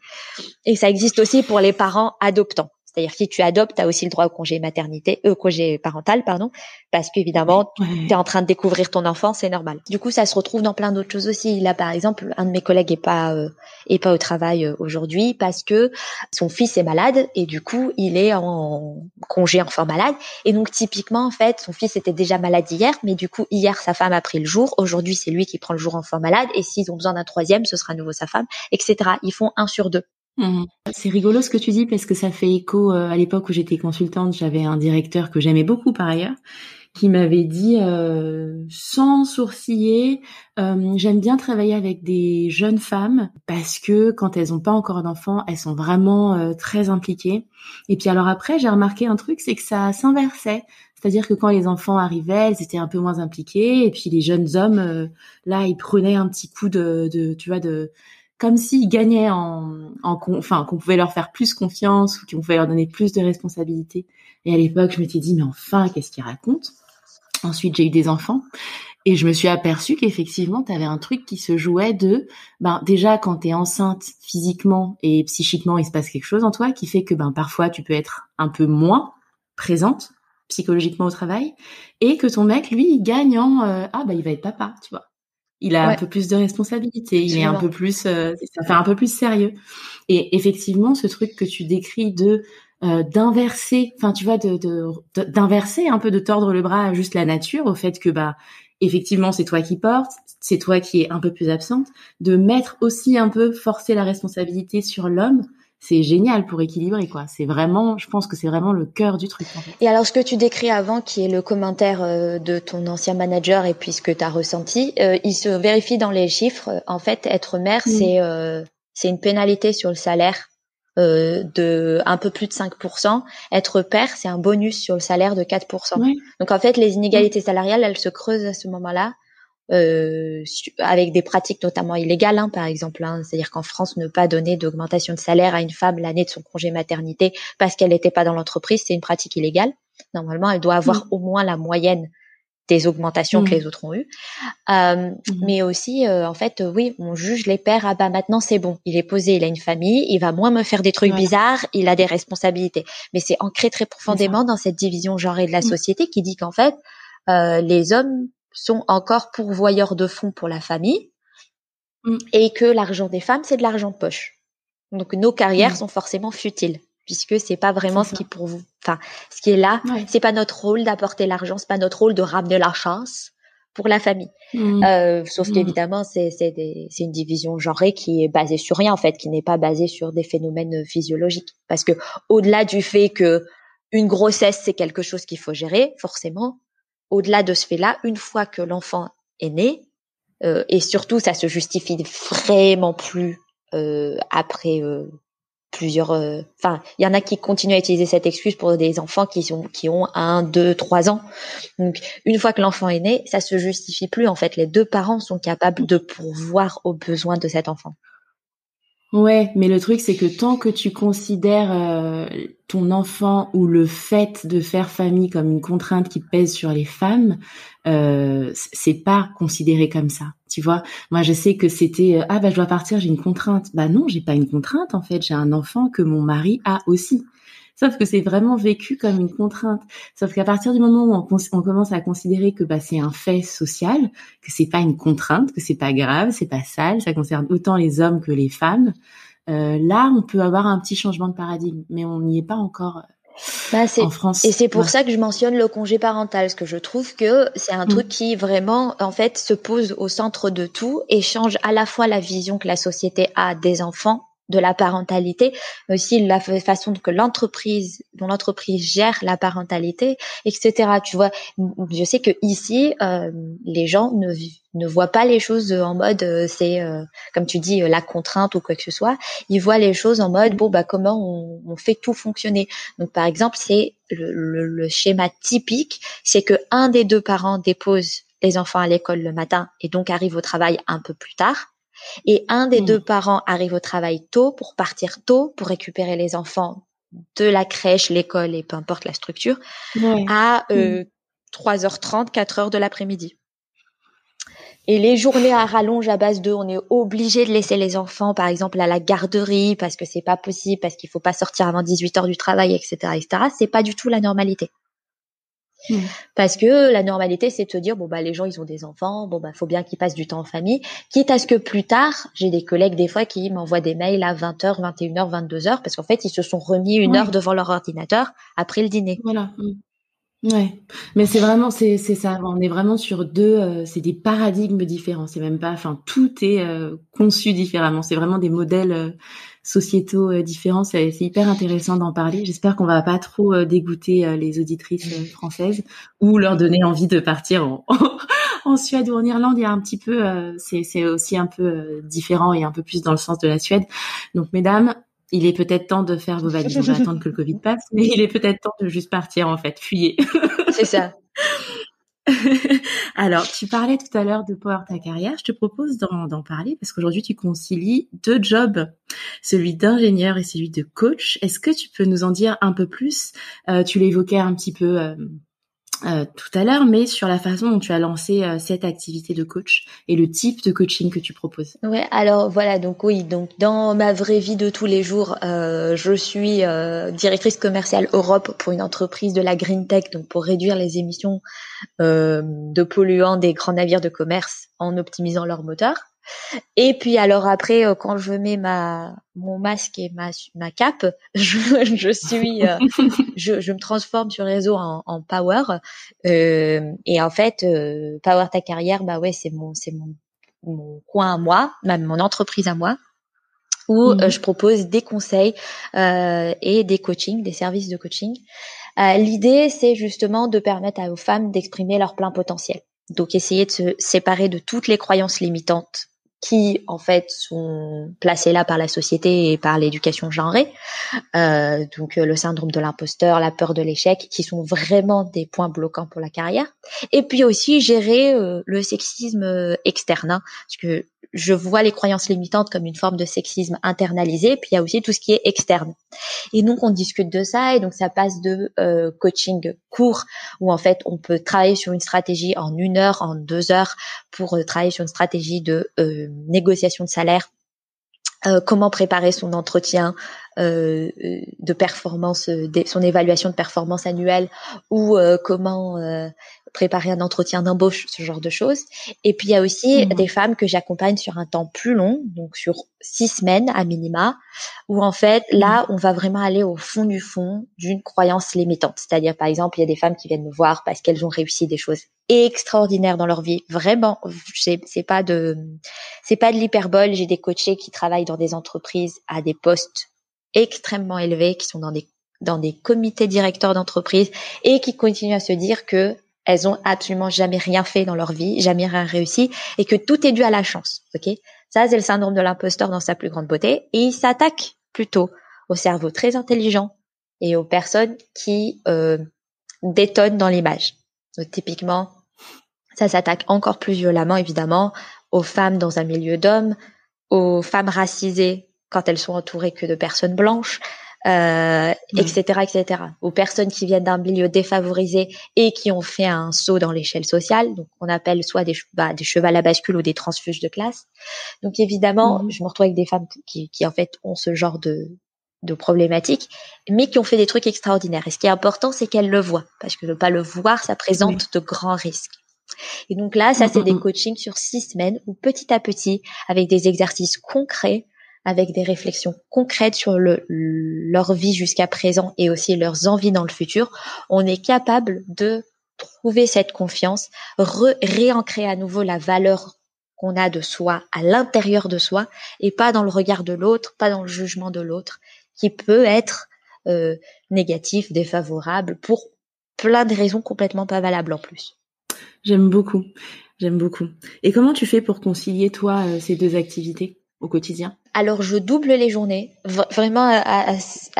Et ça existe aussi pour les parents adoptants. C'est-à-dire si tu adoptes, tu as aussi le droit au congé maternité, euh, congé parental, pardon, parce qu'évidemment, tu es en train de découvrir ton enfant, c'est normal. Du coup, ça se retrouve dans plein d'autres choses aussi. Là, par exemple, un de mes collègues est pas euh, est pas au travail euh, aujourd'hui parce que son fils est malade et du coup, il est en congé enfant malade. Et donc, typiquement, en fait, son fils était déjà malade hier, mais du coup, hier, sa femme a pris le jour. Aujourd'hui, c'est lui qui prend le jour enfant malade. Et s'ils ont besoin d'un troisième, ce sera à nouveau sa femme, etc. Ils font un sur deux. Mmh. C'est rigolo ce que tu dis parce que ça fait écho euh, à l'époque où j'étais consultante, j'avais un directeur que j'aimais beaucoup par ailleurs qui m'avait dit euh, sans sourciller, euh, j'aime bien travailler avec des jeunes femmes parce que quand elles n'ont pas encore d'enfants, elles sont vraiment très impliquées. Et puis alors après, j'ai remarqué un truc, c'est que ça s'inversait. C'est-à-dire que quand les enfants arrivaient, elles étaient un peu moins impliquées, et puis les jeunes hommes, là, ils prenaient un petit coup de, de tu vois, de comme s'ils gagnaient en, en enfin qu'on pouvait leur faire plus confiance ou qu'on pouvait leur donner plus de responsabilités. Et à l'époque, je m'étais dit mais enfin qu'est-ce qu'ils racontent? Ensuite, j'ai eu des enfants et je me suis aperçue qu'effectivement, tu avais un truc qui se jouait de ben déjà quand tu es enceinte physiquement et psychiquement, il se passe quelque chose en toi qui fait que ben parfois tu peux être un peu moins présente psychologiquement au travail et que ton mec lui il gagne en euh, ah bah il va être papa, tu vois il a un peu plus de responsabilité, il est un peu plus, euh, ça. fait un peu plus sérieux. Et effectivement, ce truc que tu décris de euh, d'inverser, enfin tu vois, de d'inverser un peu, de tordre le bras à juste la nature, au fait que bah effectivement c'est toi qui portes, c'est toi qui es un peu plus absente, de mettre aussi un peu forcer la responsabilité sur l'homme, c'est génial pour équilibrer quoi. C'est vraiment, je pense que c'est vraiment le cœur du truc. Et alors ce que tu décris avant, qui est le commentaire euh, de ton ancien manager et puis ce que tu as ressenti, euh, il se vérifie dans les chiffres. En fait, être mère, c'est euh, c'est une pénalité sur le salaire de un peu plus de 5%. Être père, c'est un bonus sur le salaire de 4%. Donc en fait, les inégalités salariales, elles se creusent à ce moment-là euh, avec des pratiques notamment illégales, hein, par exemple. Hein. C'est-à-dire qu'en France, ne pas donner d'augmentation de salaire à une femme l'année de son congé maternité parce qu'elle n'était pas dans l'entreprise, c'est une pratique illégale. Normalement, elle doit avoir mmh. au moins la moyenne des augmentations que mmh. les autres ont eues. Euh, mmh. Mais aussi, euh, en fait, oui, on juge les pères. Ah bah maintenant c'est bon, il est posé, il a une famille, il va moins me faire des trucs bizarres, il a des responsabilités. Mais c'est ancré très profondément dans cette division genrée de la société qui dit qu'en fait, euh, les hommes sont encore pourvoyeurs de fonds pour la famille mm. et que l'argent des femmes, c'est de l'argent de poche. Donc nos carrières mm. sont forcément futiles puisque c'est pas vraiment ce qui pour vous, enfin, ce qui est là, c'est pas notre rôle d'apporter l'argent, c'est pas notre rôle de ramener la chance pour la famille. Mm. Euh, sauf qu'évidemment, c'est c'est c'est une division genrée qui est basée sur rien en fait, qui n'est pas basée sur des phénomènes physiologiques. Parce que au-delà du fait que une grossesse c'est quelque chose qu'il faut gérer, forcément, au-delà de ce fait-là, une fois que l'enfant est né, euh, et surtout ça se justifie vraiment plus euh, après euh, plusieurs. Enfin, il y en a qui continuent à utiliser cette excuse pour des enfants qui sont qui ont un, deux, trois ans. Donc, une fois que l'enfant est né, ça se justifie plus. En fait, les deux parents sont capables de pourvoir aux besoins de cet enfant. Ouais, mais le truc c'est que tant que tu considères euh, ton enfant ou le fait de faire famille comme une contrainte qui pèse sur les femmes, euh, c'est pas considéré comme ça. Tu vois, moi je sais que c'était euh, ah bah je dois partir, j'ai une contrainte. Bah non, j'ai pas une contrainte en fait, j'ai un enfant que mon mari a aussi. Sauf que c'est vraiment vécu comme une contrainte. Sauf qu'à partir du moment où on, commence à considérer que bah, c'est un fait social, que c'est pas une contrainte, que c'est pas grave, c'est pas sale, ça concerne autant les hommes que les femmes, euh, là on peut avoir un petit changement de paradigme, mais on n'y est pas encore. Bah, en France. Et c'est pour ça que je mentionne le congé parental, parce que je trouve que c'est un truc mm. qui vraiment, en fait, se pose au centre de tout et change à la fois la vision que la société a des enfants de la parentalité, mais aussi la façon que l'entreprise, dont l'entreprise gère la parentalité, etc. Tu vois, je sais que ici, euh, les gens ne ne voient pas les choses en mode euh, c'est euh, comme tu dis la contrainte ou quoi que ce soit. Ils voient les choses en mode bon bah comment on, on fait tout fonctionner. Donc par exemple c'est le, le, le schéma typique, c'est que un des deux parents dépose les enfants à l'école le matin et donc arrive au travail un peu plus tard et un des deux mmh. parents arrive au travail tôt pour partir tôt pour récupérer les enfants de la crèche, l'école et peu importe la structure à euh, 3h30, 4h de l'après-midi. Et les journées à rallonge à base de, on est obligé de laisser les enfants, par exemple, à la garderie parce que c'est pas possible, parce qu'il faut pas sortir avant 18 h du travail, etc., etc. C'est pas du tout la normalité. Mmh. Parce que la normalité, c'est de se dire bon bah les gens ils ont des enfants, bon bah faut bien qu'ils passent du temps en famille, quitte à ce que plus tard, j'ai des collègues des fois qui m'envoient des mails à 20h, 21h, 22h parce qu'en fait ils se sont remis une heure devant leur ordinateur après le dîner. Voilà. Mmh. Ouais, mais c'est vraiment c'est c'est ça. On est vraiment sur deux. Euh, c'est des paradigmes différents. C'est même pas. Enfin, tout est euh, conçu différemment. C'est vraiment des modèles euh, sociétaux euh, différents. C'est hyper intéressant d'en parler. J'espère qu'on va pas trop euh, dégoûter euh, les auditrices françaises ou leur donner envie de partir en, <laughs> en Suède ou en Irlande. Il y a un petit peu, c'est aussi un peu différent et un peu plus dans le sens de la Suède. Donc, mesdames, il est peut-être temps de faire vos valises. On va attendre que le Covid passe, mais il est peut-être temps de juste partir en fait, fuyez. C'est ça. <laughs> <laughs> Alors, tu parlais tout à l'heure de Power ta carrière. Je te propose d'en parler parce qu'aujourd'hui, tu concilies deux jobs, celui d'ingénieur et celui de coach. Est-ce que tu peux nous en dire un peu plus? Euh, Tu l'évoquais un petit peu euh, euh, tout à l'heure, mais sur la façon dont tu as lancé euh, cette activité de coach et le type de coaching que tu proposes. Ouais, alors voilà, donc oui, donc dans ma vraie vie de tous les jours, euh, je suis directrice commerciale Europe pour une entreprise de la green tech, donc pour réduire les émissions de polluants des grands navires de commerce en optimisant leur moteur. Et puis alors après, euh, quand je mets ma mon masque et ma ma cape, <laughs> je, je suis, euh, <laughs> je, je me transforme sur réseau en, en power. Euh, et en fait, euh, power ta carrière, bah ouais, c'est mon c'est mon mon coin à moi, même mon entreprise à moi. où mhm. je propose des conseils et des coachings, des services de coaching. L'idée, c'est justement de permettre aux femmes d'exprimer leur plein potentiel. Donc essayer de se séparer de toutes les croyances limitantes qui en fait sont placés là par la société et par l'éducation genrée. Euh, donc euh, le syndrome de l'imposteur, la peur de l'échec, qui sont vraiment des points bloquants pour la carrière. Et puis aussi gérer euh, le sexisme euh, externe, hein, parce que je vois les croyances limitantes comme une forme de sexisme internalisé, puis il y a aussi tout ce qui est externe. Et donc on discute de ça, et donc ça passe de euh, coaching court, où en fait on peut travailler sur une stratégie en une heure, en deux heures, pour euh, travailler sur une stratégie de négociation de salaire, comment préparer son entretien de performance, son évaluation de performance annuelle, ou comment préparer un entretien d'embauche, ce genre de choses. Et puis il y a aussi mmh. des femmes que j'accompagne sur un temps plus long, donc sur six semaines à minima, où en fait là mmh. on va vraiment aller au fond du fond d'une croyance limitante. C'est-à-dire par exemple il y a des femmes qui viennent me voir parce qu'elles ont réussi des choses extraordinaires dans leur vie. Vraiment, c'est pas de c'est pas de l'hyperbole. J'ai des coachés qui travaillent dans des entreprises à des postes extrêmement élevés, qui sont dans des dans des comités directeurs d'entreprise et qui continuent à se dire que elles ont absolument jamais rien fait dans leur vie, jamais rien réussi, et que tout est dû à la chance. Ok? Ça, c'est le syndrome de l'imposteur dans sa plus grande beauté, et il s'attaque plutôt au cerveau très intelligent et aux personnes qui euh, détonnent dans l'image. Donc, typiquement, ça s'attaque encore plus violemment, évidemment, aux femmes dans un milieu d'hommes, aux femmes racisées quand elles sont entourées que de personnes blanches, euh, etc., mm. etc. Aux personnes qui viennent d'un milieu défavorisé et qui ont fait un saut dans l'échelle sociale, donc on appelle soit des, bah, des chevals à bascule ou des transfuges de classe. Donc évidemment, mm. je me retrouve avec des femmes qui, qui en fait ont ce genre de de problématiques, mais qui ont fait des trucs extraordinaires. Et ce qui est important, c'est qu'elles le voient, parce que ne pas le voir, ça présente de grands risques. Et donc là, ça, c'est des mm, coachings sur six semaines où petit à petit, avec des exercices concrets, avec des réflexions concrètes sur le, leur vie jusqu'à présent et aussi leurs envies dans le futur, on est capable de trouver cette confiance, réancrer à nouveau la valeur qu'on a de soi à l'intérieur de soi et pas dans le regard de l'autre, pas dans le jugement de l'autre, qui peut être euh, négatif, défavorable pour plein de raisons complètement pas valables en plus. J'aime beaucoup, j'aime beaucoup. Et comment tu fais pour concilier toi euh, ces deux activités au quotidien? Alors je double les journées. vraiment à,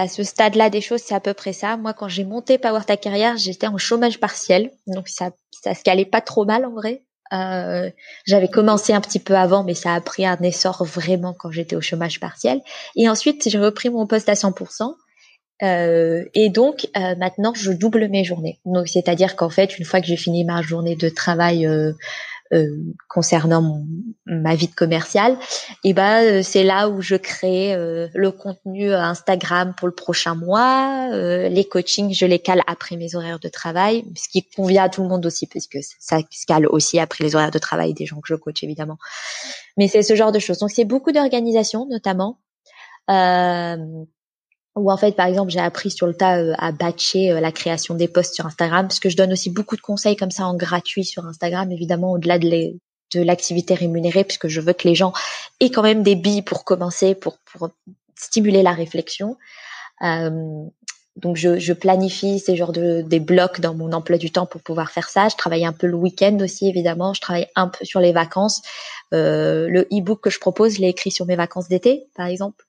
ce stade-là des choses, c'est à peu près ça. Moi, quand j'ai monté Power Ta Carrière, j'étais en chômage partiel, donc ça ça se calait pas trop mal en vrai. Euh, j'avais commencé un petit peu avant, mais ça a pris un essor vraiment quand j'étais au chômage partiel. Et ensuite, j'ai repris mon poste à 100%. Euh, et donc euh, maintenant, je double mes journées. Donc c'est-à-dire qu'en fait, une fois que j'ai fini ma journée de travail euh, concernant ma vie de commerciale, et ben euh, c'est là où je crée euh, le contenu Instagram pour le prochain mois, les coachings je les cale après mes horaires de travail, ce qui convient à tout le monde aussi puisque ça se cale aussi après les horaires de travail des gens que je coach évidemment. Mais c'est ce genre de choses. Donc c'est beaucoup d'organisation notamment. Euh, ou en fait, par exemple, j'ai appris sur le tas euh, à batcher euh, la création des posts sur Instagram, parce que je donne aussi beaucoup de conseils comme ça en gratuit sur Instagram, évidemment, au-delà de, de l'activité rémunérée, puisque je veux que les gens aient quand même des billes pour commencer, pour, pour stimuler la réflexion. Euh, donc, je, je, planifie ces genres de des blocs dans mon emploi du temps pour pouvoir faire ça. Je travaille un peu le week-end aussi, évidemment. Je travaille un peu sur les vacances. Euh, le e-book que je propose, je l'ai écrit sur mes vacances d'été, par exemple.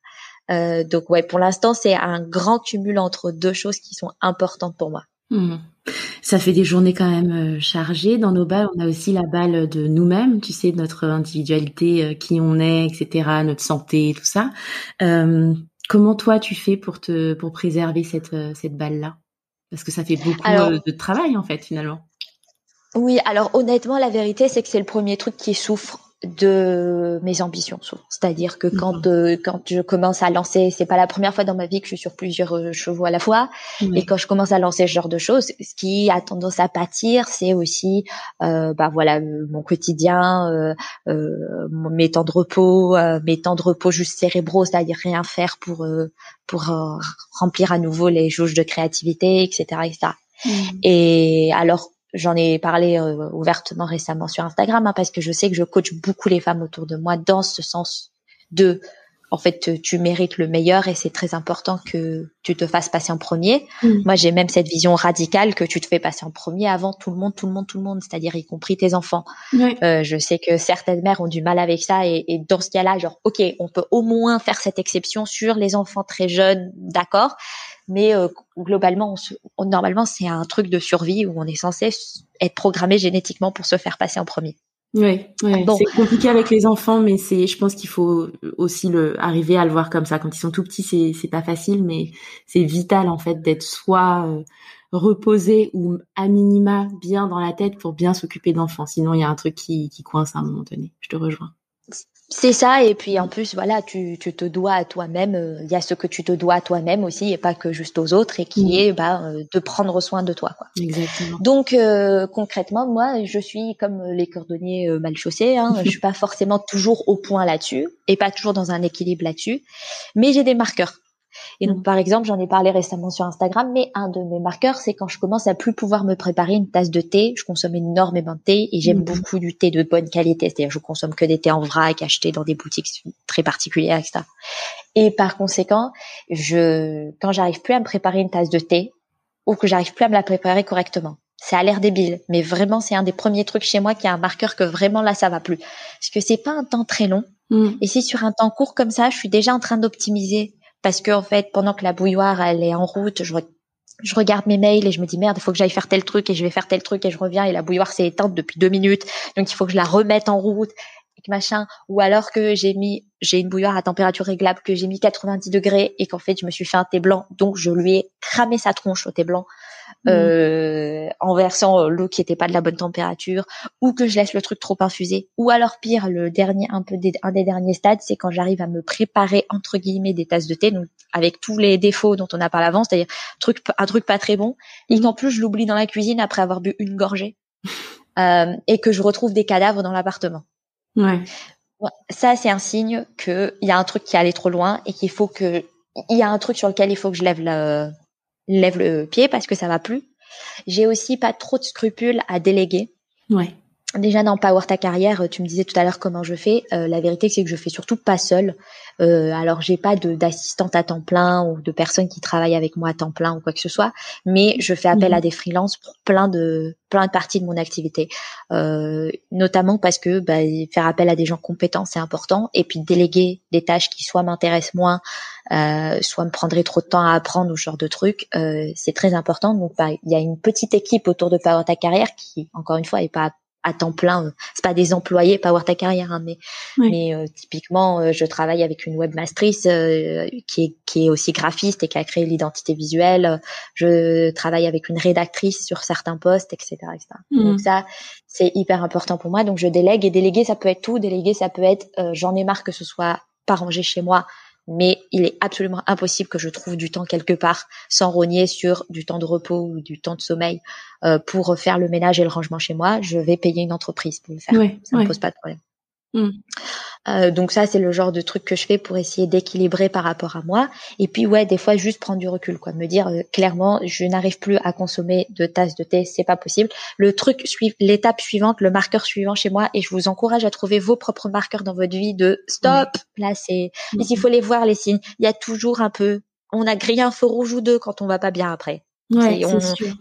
Euh, donc ouais, pour l'instant, c'est un grand cumul entre deux choses qui sont importantes pour moi. Hmm. Ça fait des journées quand même euh, chargées. Dans nos balles, on a aussi la balle de nous-mêmes, tu sais, notre individualité, euh, qui on est, etc., notre santé, tout ça. comment toi tu fais pour te pour préserver cette cette balle là Parce que ça fait beaucoup de travail en fait finalement. Oui, alors honnêtement, la vérité c'est que c'est le premier truc qui souffre de mes ambitions c'est-à-dire que quand euh, quand je commence à lancer c'est pas la première fois dans ma vie que je suis sur plusieurs euh, chevaux à la fois. Et quand je commence à lancer ce genre de choses ce qui a tendance à pâtir c'est aussi euh, bah voilà mon quotidien euh, mes temps de repos mes temps de repos juste cérébraux c'est-à-dire rien faire pour pour remplir à nouveau les jauges de créativité etc etc mhm. et alors J'en ai parlé euh, ouvertement récemment sur Instagram hein, parce que je sais que je coach beaucoup les femmes autour de moi dans ce sens de en fait, tu mérites le meilleur et c'est très important que tu te fasses passer en premier. Mm. Moi, j'ai même cette vision radicale que tu te fais passer en premier avant tout le monde, tout le monde, tout le monde, c'est-à-dire y compris tes enfants. Euh, je sais que certaines mères ont du mal avec ça et, et dans ce cas-là, genre, ok, on peut au moins faire cette exception sur les enfants très jeunes, d'accord, mais euh, globalement, on normalement, c'est un truc de survie où on est censé être programmé génétiquement pour se faire passer en premier. Oui, ouais. c'est compliqué avec les enfants, mais c'est, je pense qu'il faut aussi le arriver à le voir comme ça. Quand ils sont tout petits, c'est c'est pas facile, mais c'est vital en fait d'être soit euh, reposé ou à minima bien dans la tête pour bien s'occuper d'enfants. Sinon, il y a un truc qui qui coince à un moment donné. Je te rejoins. C'est ça, et puis en plus, voilà, tu, tu te dois à toi-même. Euh, il y a ce que tu te dois à toi-même aussi, et pas que juste aux autres, et qui est bah, euh, de prendre soin de toi. Quoi. Exactement. Donc euh, concrètement, moi, je suis comme les cordonniers mal chaussés. Hein, je suis <laughs> pas forcément toujours au point là-dessus, et pas toujours dans un équilibre là-dessus, mais j'ai des marqueurs. Et donc, mm. par exemple, j'en ai parlé récemment sur Instagram, mais un de mes marqueurs, c'est quand je commence à plus pouvoir me préparer une tasse de thé. Je consomme énormément de thé et j'aime mm. beaucoup du thé de bonne qualité. C'est-à-dire, je consomme que des thés en vrac, achetés dans des boutiques très particulières, etc. Et par conséquent, je, quand j'arrive plus à me préparer une tasse de thé, ou que j'arrive plus à me la préparer correctement, ça a l'air débile, mais vraiment, c'est un des premiers trucs chez moi qui a un marqueur que vraiment là, ça va plus. Parce que c'est pas un temps très long. Mm. Et si sur un temps court comme ça, je suis déjà en train d'optimiser parce que en fait pendant que la bouilloire elle est en route je, je regarde mes mails et je me dis merde il faut que j'aille faire tel truc et je vais faire tel truc et je reviens et la bouilloire s'est éteinte depuis deux minutes donc il faut que je la remette en route machin. Ou alors que j'ai mis j'ai une bouilloire à température réglable que j'ai mis 90 degrés et qu'en fait je me suis fait un thé blanc donc je lui ai cramé sa tronche au thé blanc Mmh. euh, en versant l'eau qui était pas de la bonne température, ou que je laisse le truc trop infusé, ou alors pire, le dernier un peu des, un des derniers stades, c'est quand j'arrive à me préparer entre guillemets des tasses de thé, donc avec tous les défauts dont on a parlé avant, c'est-à-dire truc un truc pas très bon, et qu'en plus je l'oublie dans la cuisine après avoir bu une gorgée, <laughs> euh, et que je retrouve des cadavres dans l'appartement. Ouais. Ça c'est un signe qu'il y a un truc qui est allé trop loin et qu'il faut que il y a un truc sur lequel il faut que je lève le, lève le pied parce que ça va plus. J'ai aussi pas trop de scrupules à déléguer. Ouais. Déjà dans Power ta carrière, tu me disais tout à l'heure comment je fais. Euh, la vérité c'est que je fais surtout pas seule. Euh, alors j'ai pas d'assistante à temps plein ou de personnes qui travaillent avec moi à temps plein ou quoi que ce soit, mais je fais appel à mhm. des freelances pour plein de plein de parties de mon activité, euh, notamment parce que bah, faire appel à des gens compétents c'est important et puis déléguer des tâches qui soit m'intéressent moins, euh, soit me prendraient trop de temps à apprendre ou ce genre de trucs, euh, c'est très important. Donc bah, il y a une petite équipe autour de Power ta carrière qui encore une fois est pas à temps plein. Euh, c'est pas des employés Power ta carrière, hein, mais mais euh, typiquement, euh, je travaille avec une webmastrice qui est qui est aussi graphiste et qui a créé l'identité visuelle. Je travaille avec une rédactrice sur certains postes, etc., etc. Mmh. Donc ça, c'est hyper important pour moi. Donc je délègue et déléguer, ça peut être tout. Déléguer, ça peut être j'en ai marre que ce soit pas rangé chez moi mais il est absolument impossible que je trouve du temps quelque part sans rogner sur du temps de repos ou du temps de sommeil euh, pour faire le ménage et le rangement chez moi. Je vais payer une entreprise pour le faire. ça ne pose pas de problème. Mm. Euh, donc ça, c'est le genre de truc que je fais pour essayer d'équilibrer par rapport à moi. Et puis ouais, des fois juste prendre du recul, quoi, me dire euh, clairement, je n'arrive plus à consommer de tasses de thé, c'est pas possible. Le truc suivant, l'étape suivante, le marqueur suivant chez moi, et je vous encourage à trouver vos propres marqueurs dans votre vie de stop. Là, c'est, mais il faut les voir les signes. Il y a toujours un peu, on a grillé un feu rouge ou deux quand on va pas bien après. Ouais, il y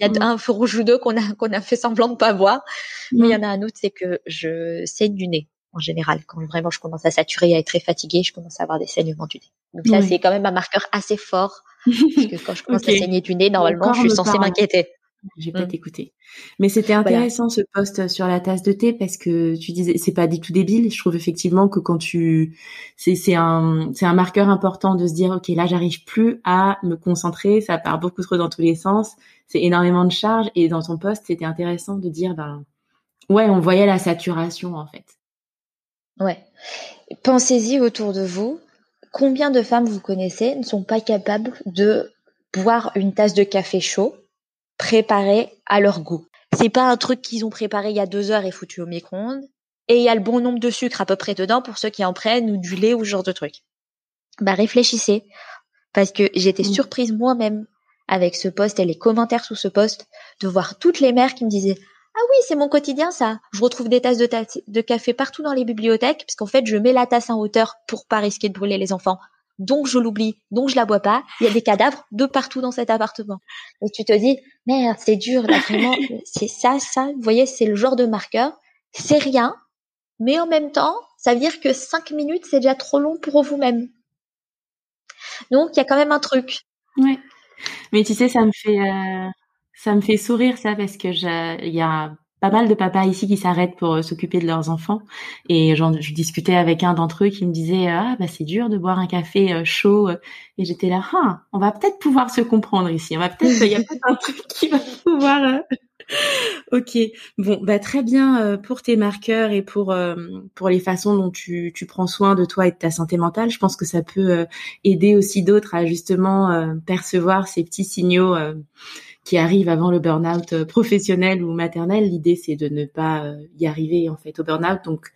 a mm. un feu rouge ou deux qu'on a qu'on a fait semblant de pas voir, mais il y en a un autre, c'est que je saigne du nez en général. Quand vraiment je commence à saturer, à être très fatiguée, je commence à avoir des saignements du nez. Donc ça, c'est quand même un marqueur assez fort. parce que quand je commence à saigner du nez, normalement, je suis censée m'inquiéter. J'ai pas mmh. Mais c'était intéressant ce post sur la tasse de thé parce que tu disais c'est pas du tout débile. Je trouve effectivement que quand tu c'est c'est un c'est un marqueur important de se dire ok là j'arrive plus à me concentrer, ça part beaucoup trop dans tous les sens, c'est énormément de charge et dans ton post c'était intéressant de dire ben ouais on voyait la saturation en fait. Ouais. Pensez-y autour de vous. Combien de femmes vous connaissez ne sont pas capables de boire une tasse de café chaud préparé à leur goût? C'est pas un truc qu'ils ont préparé il y a deux heures et foutu au micro-ondes. Et il y a le bon nombre de sucre à peu près dedans pour ceux qui en prennent ou du lait ou ce genre de truc. Bah réfléchissez parce que j'étais mmh. surprise moi-même avec ce post et les commentaires sous ce post de voir toutes les mères qui me disaient Ah oui, c'est mon quotidien ça. Je retrouve des tasses de, café partout dans les bibliothèques, parce qu'en fait, je mets la tasse en hauteur pour pas risquer de brûler les enfants. Donc je l'oublie, donc je la bois pas. Il y a des cadavres de partout dans cet appartement. Et tu te dis, merde, c'est dur, là vraiment, <laughs> c'est ça, ça. Vous voyez, c'est le genre de marqueur. C'est rien, mais en même temps, ça veut dire que cinq minutes, c'est déjà trop long pour vous-même. Donc il y a quand même un truc. Ouais. Mais tu sais, ça me fait euh, ça me fait sourire ça parce que il y a pas mal de papas ici qui s'arrêtent pour euh, s'occuper de leurs enfants. Et je discutais avec un d'entre eux qui me disait ah bah c'est dur de boire un café euh, chaud et j'étais là ah on va peut-être pouvoir se comprendre ici. On va peut-être il y a <laughs> peut-être un truc qui va pouvoir <laughs> ok, bon, bah très bien euh, pour tes marqueurs et pour euh, pour les façons dont tu, tu prends soin de toi et de ta santé mentale. Je pense que ça peut euh, aider aussi d'autres à justement percevoir ces petits signaux qui arrivent avant le burn-out professionnel ou maternel. L'idée c'est de ne pas y arriver en fait au burn-out. Donc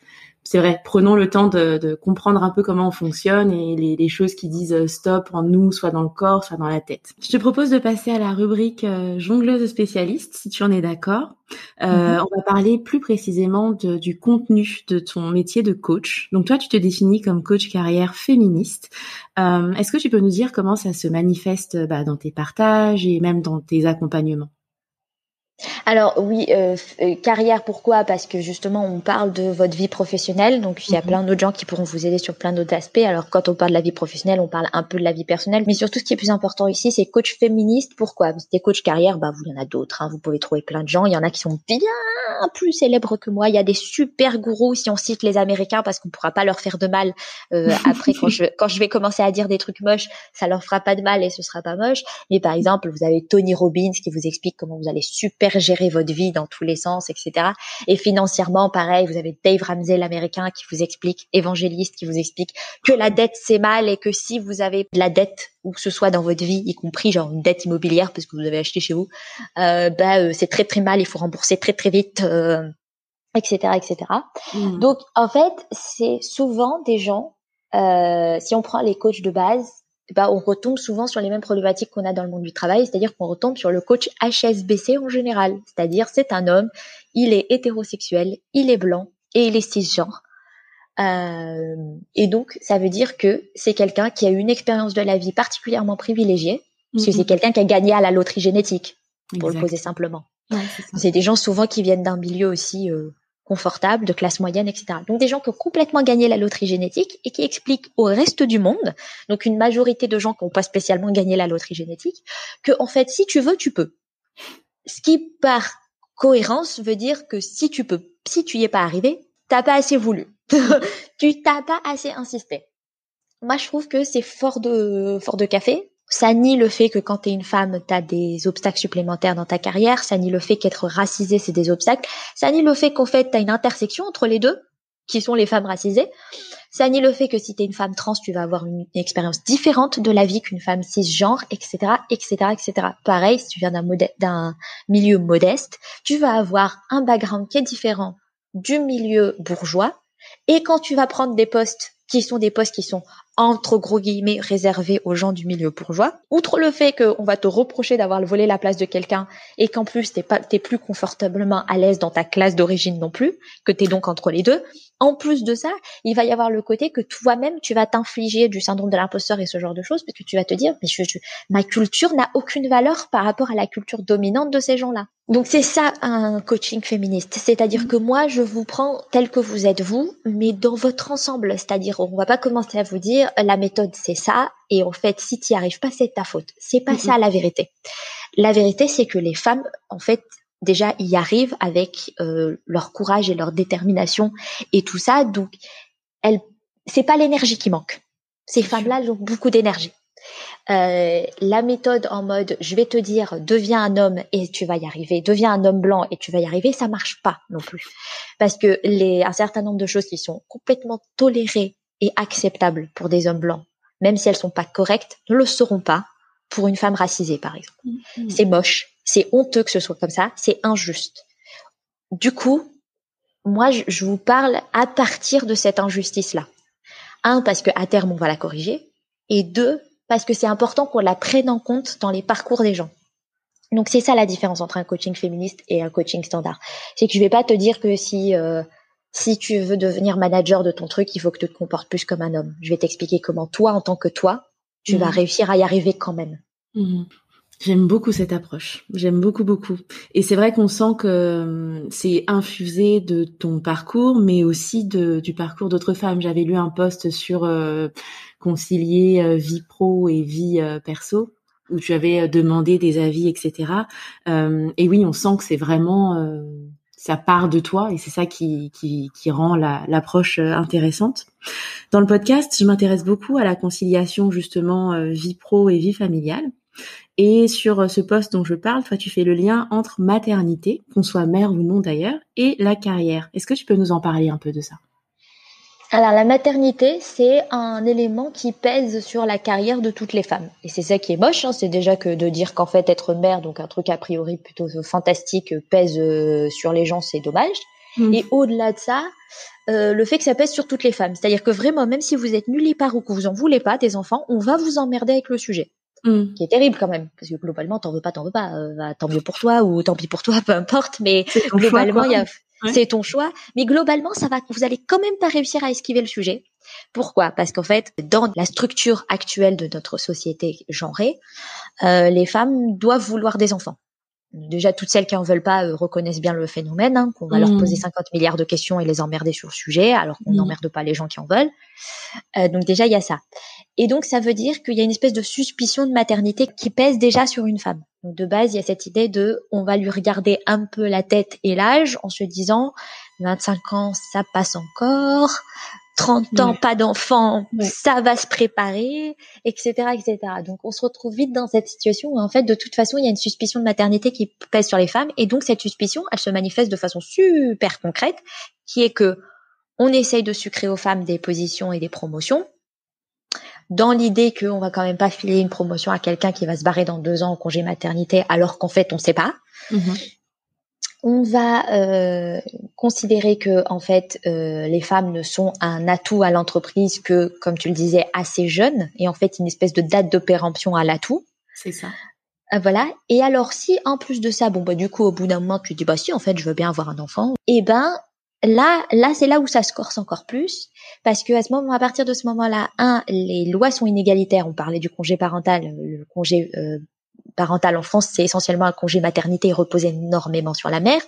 c'est vrai, prenons le temps de, de, comprendre un peu comment on fonctionne et les, les, choses qui disent euh, stop en nous, soit dans le corps, soit dans la tête. Je te propose de passer à la rubrique euh, jongleuse spécialiste, si tu en es d'accord. Euh, mm-hmm. On va parler plus précisément de, du contenu de ton métier de coach. Donc toi, tu te définis comme coach carrière féministe. Euh, Est-ce que tu peux nous dire comment ça se manifeste bah, dans tes partages et même dans tes accompagnements? Alors oui, euh, euh, carrière, pourquoi? Parce que justement, on parle de votre vie professionnelle, donc il y a mhm. plein d'autres gens qui pourront vous aider sur plein d'autres aspects. Alors quand on parle de la vie professionnelle, on parle un peu de la vie personnelle, mais surtout ce qui est plus important ici, c'est coach féministe. Pourquoi? Parce que des coachs carrière, bah vous, il y en a d'autres. Hein. vous pouvez trouver plein de gens. Il y en a qui sont bien plus célèbres que moi. Il y a des super gourous, si on cite les Américains, parce qu'on pourra pas leur faire de mal. Euh, <laughs> après, quand je quand je vais commencer à dire des trucs moches, ça leur fera pas de mal et ce sera pas moche. Mais par exemple, vous avez Tony Robbins qui vous explique comment vous allez super gérer votre vie dans tous les sens, etc. Et financièrement, pareil, vous avez Dave Ramsey, l'américain, qui vous explique, évangéliste, qui vous explique que la dette c'est mal et que si vous avez de la dette ou que ce soit dans votre vie, y compris genre une dette immobilière parce que vous avez acheté chez vous, euh, bah euh, c'est très très mal, il faut rembourser très très vite, etc., euh, etc. Mmh. Donc en fait, c'est souvent des gens, si on prend les coachs de base, bah, on retombe souvent sur les mêmes problématiques qu'on a dans le monde du travail, c'est-à-dire qu'on retombe sur le coach HSBC en général, c'est-à-dire c'est un homme, il est hétérosexuel, il est blanc et il est cisgenre. Euh, et donc, ça veut dire que c'est quelqu'un qui a eu une expérience de la vie particulièrement privilégiée, parce que c'est quelqu'un qui a gagné à la loterie génétique, pour le poser simplement. c'est des gens souvent qui viennent d'un milieu aussi euh, confortable, de classe moyenne, etc. Donc des gens qui ont complètement gagné la loterie génétique et qui expliquent au reste du monde, donc une majorité de gens qui n'ont pas spécialement gagné la loterie génétique, que en fait, si tu veux, tu peux. Ce qui, par cohérence, veut dire que si tu peux, si tu y es pas arrivé, t'as pas assez voulu, <laughs> tu t'as pas assez insisté. Moi, je trouve que c'est fort de fort de café ça nie le fait que quand tu es une femme, tu as des obstacles supplémentaires dans ta carrière, ça nie le fait qu'être racisée, c'est des obstacles, ça nie le fait qu'en fait, tu as une intersection entre les deux, qui sont les femmes racisées, ça nie le fait que si tu es une femme trans, tu vas avoir une, expérience différente de la vie qu'une femme cisgenre, etc., etc., etc. Pareil, si tu viens d'un milieu modeste, tu vas avoir un background qui est différent du milieu bourgeois, et quand tu vas prendre des postes qui sont des postes qui sont entre gros guillemets réservés aux gens du milieu bourgeois. Outre le fait qu'on va te reprocher d'avoir volé la place de quelqu'un et qu'en plus t'es pas t'es plus confortablement à l'aise dans ta classe d'origine non plus, que t'es donc entre les deux. En plus de ça, il va y avoir le côté que toi-même tu vas t'infliger du syndrome de l'imposteur et ce genre de choses parce que tu vas te dire mais je, ma culture n'a aucune valeur par rapport à la culture dominante de ces gens-là. Donc c'est ça un coaching féministe, c'est-à-dire que moi je vous prends tel que vous êtes vous, mais dans votre ensemble, c'est-à-dire on va pas commencer à vous dire la méthode c'est ça et en fait si tu n'y arrives pas c'est ta faute. C'est pas ça la vérité. La vérité c'est que les femmes en fait déjà y arrivent avec euh, leur courage et leur détermination et tout ça. Donc elles c'est pas l'énergie qui manque. Ces femmes-là elles ont beaucoup d'énergie. Euh, la méthode en mode je vais te dire deviens un homme et tu vas y arriver, deviens un homme blanc et tu vas y arriver, ça marche pas non plus. Parce que les, un certain nombre de choses qui sont complètement tolérées et acceptables pour des hommes blancs, même si elles sont pas correctes, ne le seront pas pour une femme racisée, par exemple. Mm-hmm. C'est moche, c'est honteux que ce soit comme ça, c'est injuste. Du coup, moi, je vous parle à partir de cette injustice-là. Un, parce que à terme, on va la corriger. Et deux, parce que c'est important qu'on la prenne en compte dans les parcours des gens. Donc c'est ça la différence entre un coaching féministe et un coaching standard. C'est que je vais pas te dire que si euh, si tu veux devenir manager de ton truc, il faut que tu te comportes plus comme un homme. Je vais t'expliquer comment toi, en tant que toi, tu vas mhm. réussir à y arriver quand même. Mhm. J'aime beaucoup cette approche. J'aime beaucoup, beaucoup. Et c'est vrai qu'on sent que euh, c'est infusé de ton parcours, mais aussi de, du parcours d'autres femmes. J'avais lu un post sur euh, concilier euh, vie pro et vie perso, où tu avais demandé des avis, etc. et oui, on sent que c'est vraiment ça part de toi et c'est ça qui, qui, qui rend l'approche intéressante. Dans le podcast, je m'intéresse beaucoup à la conciliation justement vie pro et vie familiale. Et sur euh, ce poste dont je parle, toi, tu fais le lien entre maternité, qu'on soit mère ou non d'ailleurs, et la carrière. Est-ce que tu peux nous en parler un peu de ça? Alors la maternité, c'est un élément qui pèse sur la carrière de toutes les femmes. Et c'est ça qui est moche, hein. c'est déjà que de dire qu'en fait être mère, donc un truc a priori plutôt fantastique, pèse euh, sur les gens, c'est dommage. Mmh. Et au-delà de ça, euh, le fait que ça pèse sur toutes les femmes. C'est-à-dire que vraiment, même si vous êtes nulle part ou que vous en voulez pas, des enfants, on va vous emmerder avec le sujet. Mm. qui est terrible quand même. Parce que globalement t'en veux pas t'en veux pas. Euh, bah, tant mieux pour toi ou tant pis pour toi <laughs> peu importe. Mais globalement il y a c'est ton choix. Mais globalement ça va. Vous allez quand même pas réussir à esquiver le sujet. Pourquoi? Parce qu'en fait dans la structure actuelle de notre société genrée euh, les femmes doivent vouloir des enfants déjà toutes celles qui en veulent pas euh, reconnaissent bien le phénomène, hein, qu'on va leur mm. poser 50 milliards de questions et les emmerder sur le sujet, alors qu'on mm. n'emmerde pas les gens qui en veulent. Euh, donc déjà il y a ça. Et donc ça veut dire qu'il y a une espèce de suspicion de maternité qui pèse déjà sur une femme. Donc de base il y a cette idée de on va lui regarder un peu la tête et l'âge en se disant 25 ans ça passe encore, 30 ans, pas d'enfant, ça va se préparer, etc., etc. Donc, on se retrouve vite dans cette situation où, en fait, de toute façon, il y a une suspicion de maternité qui pèse sur les femmes. Et donc, cette suspicion, elle se manifeste de façon super concrète, qui est que on essaye de sucrer aux femmes des positions et des promotions, dans l'idée qu'on va quand même pas filer une promotion à quelqu'un qui va se barrer dans deux ans au congé maternité, alors qu'en fait, on sait pas. Mm-hmm on va euh, considérer que en fait euh, les femmes ne sont un atout à l'entreprise que, comme tu le disais, assez jeunes et en fait une espèce de date de péremption à l'atout. C'est ça. Euh, voilà. Et alors si en plus de ça, bon bah du coup au bout d'un moment tu dis bah si en fait je veux bien avoir un enfant, et eh ben là là c'est là où ça se corse encore plus parce que à ce moment à partir de ce moment-là, un les lois sont inégalitaires. On parlait du congé parental, le congé parental en France, c'est essentiellement un congé maternité et repose énormément sur la mère.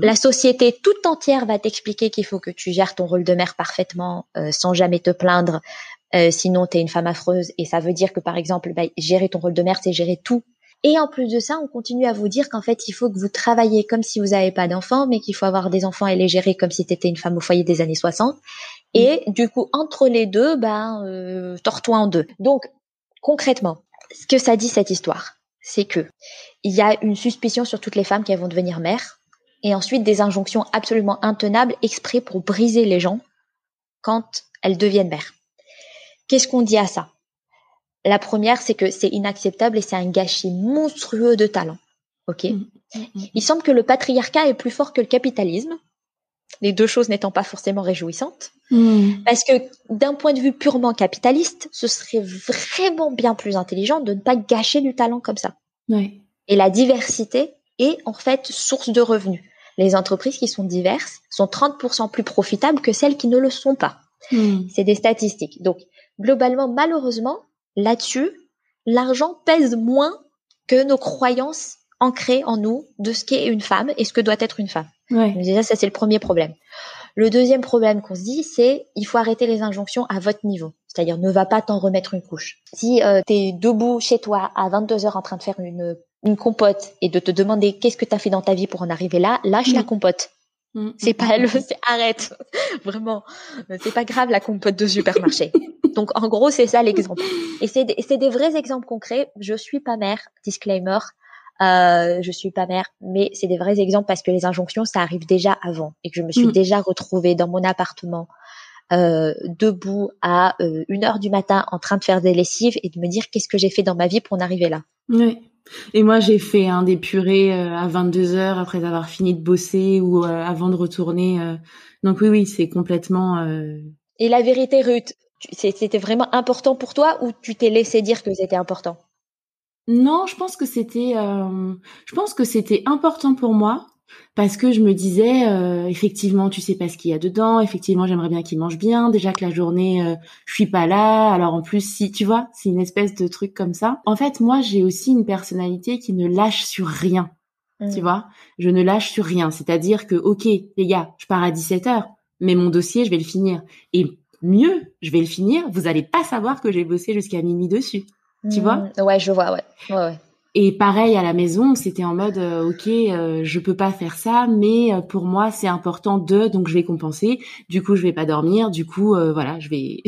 La société toute entière va t'expliquer qu'il faut que tu gères ton rôle de mère parfaitement euh, sans jamais te plaindre, euh, sinon tu es une femme affreuse. Et ça veut dire que par exemple, bah, gérer ton rôle de mère, c'est gérer tout. Et en plus de ça, on continue à vous dire qu'en fait, il faut que vous travaillez comme si vous n'avez pas d'enfants, mais qu'il faut avoir des enfants et les gérer comme si tu étais une femme au foyer des années 60. Et du coup, entre les deux, ben, euh, en deux. Donc, concrètement, ce que ça dit cette histoire, c'est que il y a une suspicion sur toutes les femmes qui vont devenir mères, et ensuite des injonctions absolument intenables exprès pour briser les gens quand elles deviennent mères. Qu'est-ce qu'on dit à ça? La première, c'est que c'est inacceptable et c'est un gâchis monstrueux de talent. Ok? Mmh, mmh, mmh. Il semble que le patriarcat est plus fort que le capitalisme les deux choses n'étant pas forcément réjouissantes. Hmm. Parce que d'un point de vue purement capitaliste, ce serait vraiment bien plus intelligent de ne pas gâcher du talent comme ça. Et la diversité est en fait source de revenus. Les entreprises qui sont diverses sont 30% plus profitables que celles qui ne le sont pas. Hmm. C'est des statistiques. Donc, globalement, malheureusement, là-dessus, l'argent pèse moins que nos croyances ancrées en nous de ce qu'est une femme et ce que doit être une femme. Ouais. déjà, ça c'est le premier problème. Le deuxième problème qu'on se dit, c'est il faut arrêter les injonctions à votre niveau. C'est-à-dire ne va pas t'en remettre une couche. Si euh, tu es debout chez toi à 22 heures en train de faire une, une compote et de te demander qu'est-ce que tu as fait dans ta vie pour en arriver là, lâche la mm. compote. Mm. C'est pas le, c'est arrête. <laughs> Vraiment, c'est pas grave la compote de supermarché. Donc en gros, c'est ça l'exemple. Et c'est c'est des vrais exemples concrets. Je suis pas mère, disclaimer. Euh, je suis pas mère, mais c'est des vrais exemples parce que les injonctions, ça arrive déjà avant et que je me suis mm. déjà retrouvée dans mon appartement euh, debout à euh, une heure du matin en train de faire des lessives et de me dire qu'est-ce que j'ai fait dans ma vie pour en arriver là. Oui. Et moi, j'ai fait un des purées euh, à 22 heures après avoir fini de bosser ou euh, avant de retourner. Donc oui, oui, c'est complètement. Et la vérité, Ruth, c'était vraiment important pour toi ou tu t'es laissé dire que c'était important? Non, je pense que c'était, euh, je pense que c'était important pour moi parce que je me disais euh, effectivement tu sais pas ce qu'il y a dedans effectivement j'aimerais bien qu'il mange bien déjà que la journée euh, je suis pas là. Alors en plus si tu vois c'est une espèce de truc comme ça. En fait moi j'ai aussi une personnalité qui ne lâche sur rien tu mm. vois. Je ne lâche sur rien. C'est-à-dire que ok les gars je pars à 17 heures mais mon dossier je vais le finir. Et mieux je vais le finir vous allez pas savoir que j'ai bossé jusqu'à minuit dessus tu vois mm. ouais je vois ouais ouais, ouais. Et pareil à la maison, c'était en mode euh, ok, euh, je peux pas faire ça, mais euh, pour moi c'est important de, donc je vais compenser. Du coup, je vais pas dormir. Du coup, euh, voilà, je vais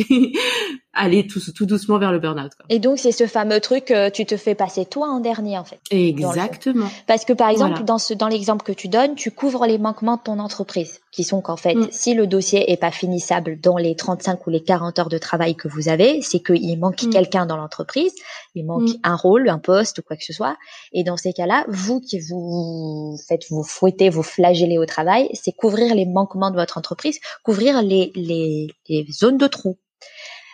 aller tout, tout doucement vers le burn-out. Et donc, c'est ce fameux truc, euh, tu te fais passer toi en dernier, en fait. Exactement. Parce que, par exemple, dans ce, dans l'exemple que tu donnes, tu couvres les manquements de ton entreprise, qui sont qu'en fait, mm. si le dossier est pas finissable dans les 35 ou les 40 heures de travail que vous avez, c'est qu'il manque mm. quelqu'un dans l'entreprise, il manque mm. un rôle, un poste ou quoi que ce soit. Et dans ces cas-là, vous qui vous faites, vous fouettez, vous flagellez au travail, c'est couvrir les manquements de votre entreprise, couvrir les, les, les zones de trous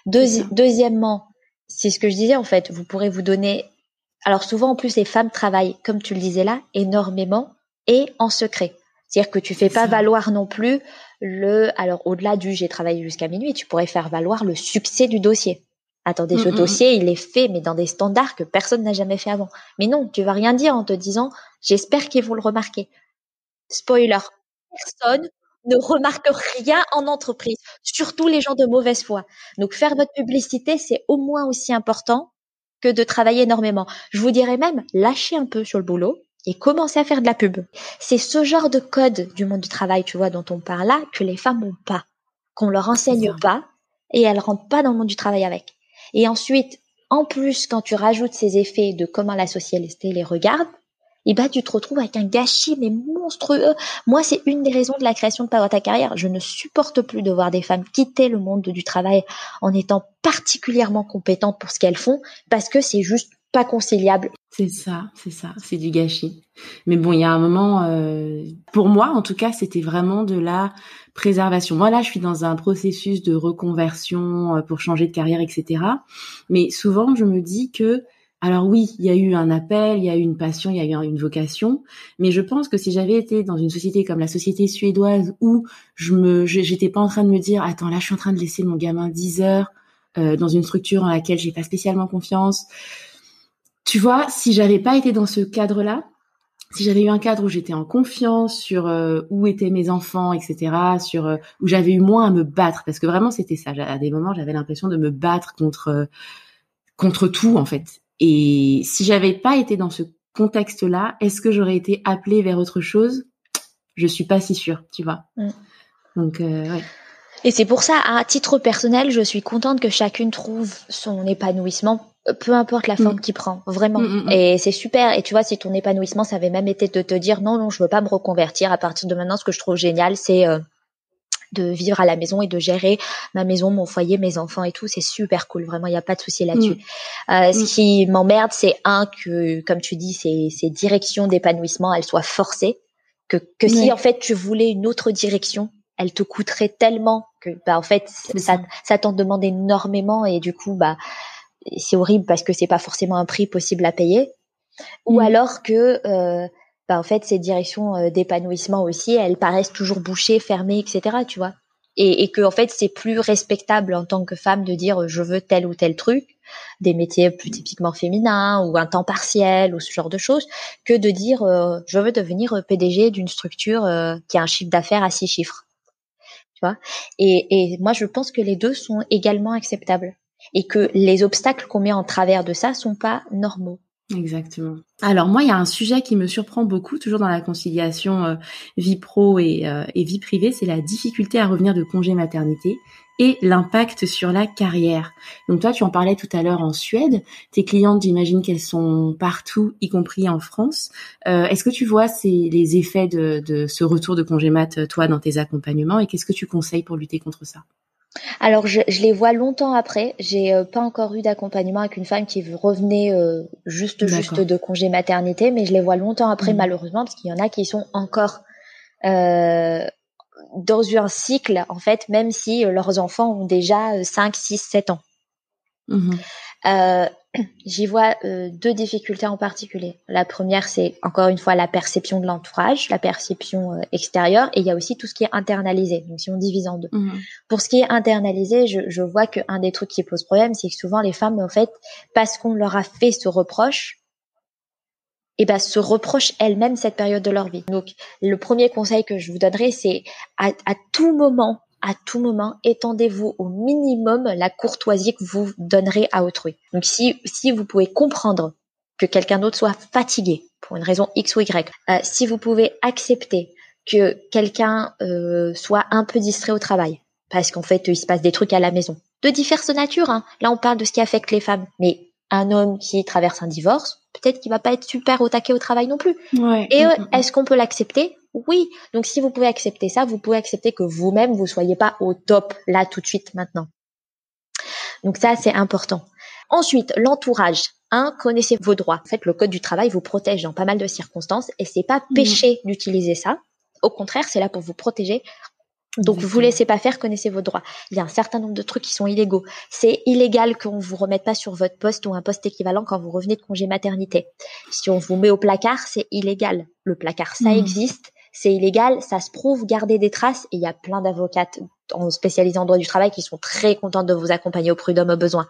deuxièmement, c'est ce que je disais en fait, vous pourrez vous donner. Alors souvent en plus les femmes travaillent, comme tu le disais là, énormément et en secret. C'est-à-dire que tu fais pas valoir non plus le. Alors au-delà du j'ai travaillé jusqu'à minuit, tu pourrais faire valoir le succès du dossier. Attendez, ce dossier, il est fait, mais dans des standards que personne n'a jamais fait avant. Mais non, tu vas rien dire en te disant, j'espère qu'ils vont le remarquer. Spoiler, personne ne remarque rien en entreprise, surtout les gens de mauvaise foi. Donc faire votre publicité, c'est au moins aussi important que de travailler énormément. Je vous dirais même, lâcher un peu sur le boulot et commencer à faire de la pub. C'est ce genre de code du monde du travail, tu vois, dont on parle là, que les femmes n'ont pas, qu'on leur enseigne pas et elles rentrent pas dans le monde du travail avec. Et ensuite, en plus, quand tu rajoutes ces effets de comment la société les regarde, et bah tu te retrouves avec un gâchis mais monstrueux. Moi, c'est une des raisons de la création de Power Ta Carrière. Je ne supporte plus de voir des femmes quitter le monde du travail en étant particulièrement compétentes pour ce qu'elles font parce que c'est juste pas conciliable. C'est ça, c'est ça, c'est du gâchis. Mais bon, il y a un moment, euh, pour moi en tout cas, c'était vraiment de la préservation. Moi là, je suis dans un processus de reconversion euh, pour changer de carrière, etc. Mais souvent, je me dis que alors oui, il y a eu un appel, il y a eu une passion, il y a eu une vocation, mais je pense que si j'avais été dans une société comme la société suédoise où je me, j'étais pas en train de me dire, attends, là, je suis en train de laisser mon gamin 10 heures euh, dans une structure en laquelle j'ai pas spécialement confiance. Tu vois, si j'avais pas été dans ce cadre-là, si j'avais eu un cadre où j'étais en confiance sur euh, où étaient mes enfants, etc., sur euh, où j'avais eu moins à me battre, parce que vraiment c'était ça. À des moments, j'avais l'impression de me battre contre contre tout en fait. Et si j'avais pas été dans ce contexte-là, est-ce que j'aurais été appelée vers autre chose? Je suis pas si sûre, tu vois. Mm. Donc, euh, ouais. Et c'est pour ça, à titre personnel, je suis contente que chacune trouve son épanouissement, peu importe la forme mm. qu'il prend, vraiment. Mm, et c'est super. Et tu vois, si ton épanouissement, ça avait même été de te dire non, non, je veux pas me reconvertir. À partir de maintenant, ce que je trouve génial, c'est euh, de vivre à la maison et de gérer ma maison, mon foyer, mes enfants et tout, c'est super cool. Vraiment, il n'y a pas de souci là-dessus. Mm. Euh, ce mm. qui m'emmerde, c'est un que, comme tu dis, ces, ces directions d'épanouissement, elles soient forcées. Que, que si en fait tu voulais une autre direction, elle te coûterait tellement que bah en fait ça, ça t'en demande énormément et du coup bah c'est horrible parce que c'est pas forcément un prix possible à payer. Ou mm. alors que euh, bah en fait ces directions euh, d'épanouissement aussi, elles paraissent toujours bouchées, fermées, etc. Tu vois et, et que en fait c'est plus respectable en tant que femme de dire je veux tel ou tel truc, des métiers plus typiquement féminins ou un temps partiel ou ce genre de choses, que de dire euh, je veux devenir PDG d'une structure euh, qui a un chiffre d'affaires à six chiffres. Tu vois? Et, et moi je pense que les deux sont également acceptables et que les obstacles qu'on met en travers de ça sont pas normaux. Exactement. Alors moi, il y a un sujet qui me surprend beaucoup, toujours dans la conciliation euh, vie pro et, euh, et vie privée, c'est la difficulté à revenir de congé maternité et l'impact sur la carrière. Donc toi, tu en parlais tout à l'heure en Suède. Tes clientes, j'imagine qu'elles sont partout, y compris en France. Euh, Est-ce que tu vois ces, les effets de, de ce retour de congé mat, toi, dans tes accompagnements et qu'est-ce que tu conseilles pour lutter contre ça? Alors je, je, les vois longtemps après. J'ai euh, pas encore eu d'accompagnement avec une femme qui revenait euh, juste juste de congé maternité, mais je les vois longtemps après mmh. malheureusement parce qu'il y en a qui sont encore euh, dans un cycle en fait, même si leurs enfants ont déjà 5, 6, 7 ans. Mmh euh, <clears throat> j'y vois euh, deux difficultés en particulier. La première, c'est encore une fois la perception de l'entourage, la perception euh, extérieure, et il y a aussi tout ce qui est internalisé. Donc si on divise en deux. Mhm. Pour ce qui est internalisé, je, je vois qu'un des trucs qui pose problème, c'est que souvent les femmes, en fait, parce qu'on leur a fait ce reproche, eh ben, se reprochent elles-mêmes cette période de leur vie. Donc, le premier conseil que je vous donnerai, c'est à, à tout moment, à tout moment, étendez-vous au minimum la courtoisie que vous donnerez à autrui. Donc si, si vous pouvez comprendre que quelqu'un d'autre soit fatigué pour une raison X ou Y, euh, si vous pouvez accepter que quelqu'un euh, soit un peu distrait au travail, parce qu'en fait il se passe des trucs à la maison, de diverses natures. Hein. Là on parle de ce qui affecte les femmes, mais un homme qui traverse un divorce, peut-être qu'il va pas être super au taquet au travail non plus. Ouais. Et euh, est-ce qu'on peut l'accepter? Oui. Donc si vous pouvez accepter ça, vous pouvez accepter que vous-même vous soyez pas au top là tout de suite maintenant. Donc ça c'est important. Ensuite, l'entourage. Un, connaissez vos droits. En fait, le code du travail vous protège dans pas mal de circonstances et c'est pas mmh. péché d'utiliser ça. Au contraire, c'est là pour vous protéger. Donc, vous laissez pas faire, connaissez vos droits. Il y a un certain nombre de trucs qui sont illégaux. C'est illégal qu'on vous remette pas sur votre poste ou un poste équivalent quand vous revenez de congé maternité. Si on vous met au placard, c'est illégal. Le placard, ça mmh. existe c'est illégal, ça se prouve, gardez des traces. Et il y a plein d'avocates en spécialisant en droit du travail qui sont très contentes de vous accompagner au prud'homme au besoin.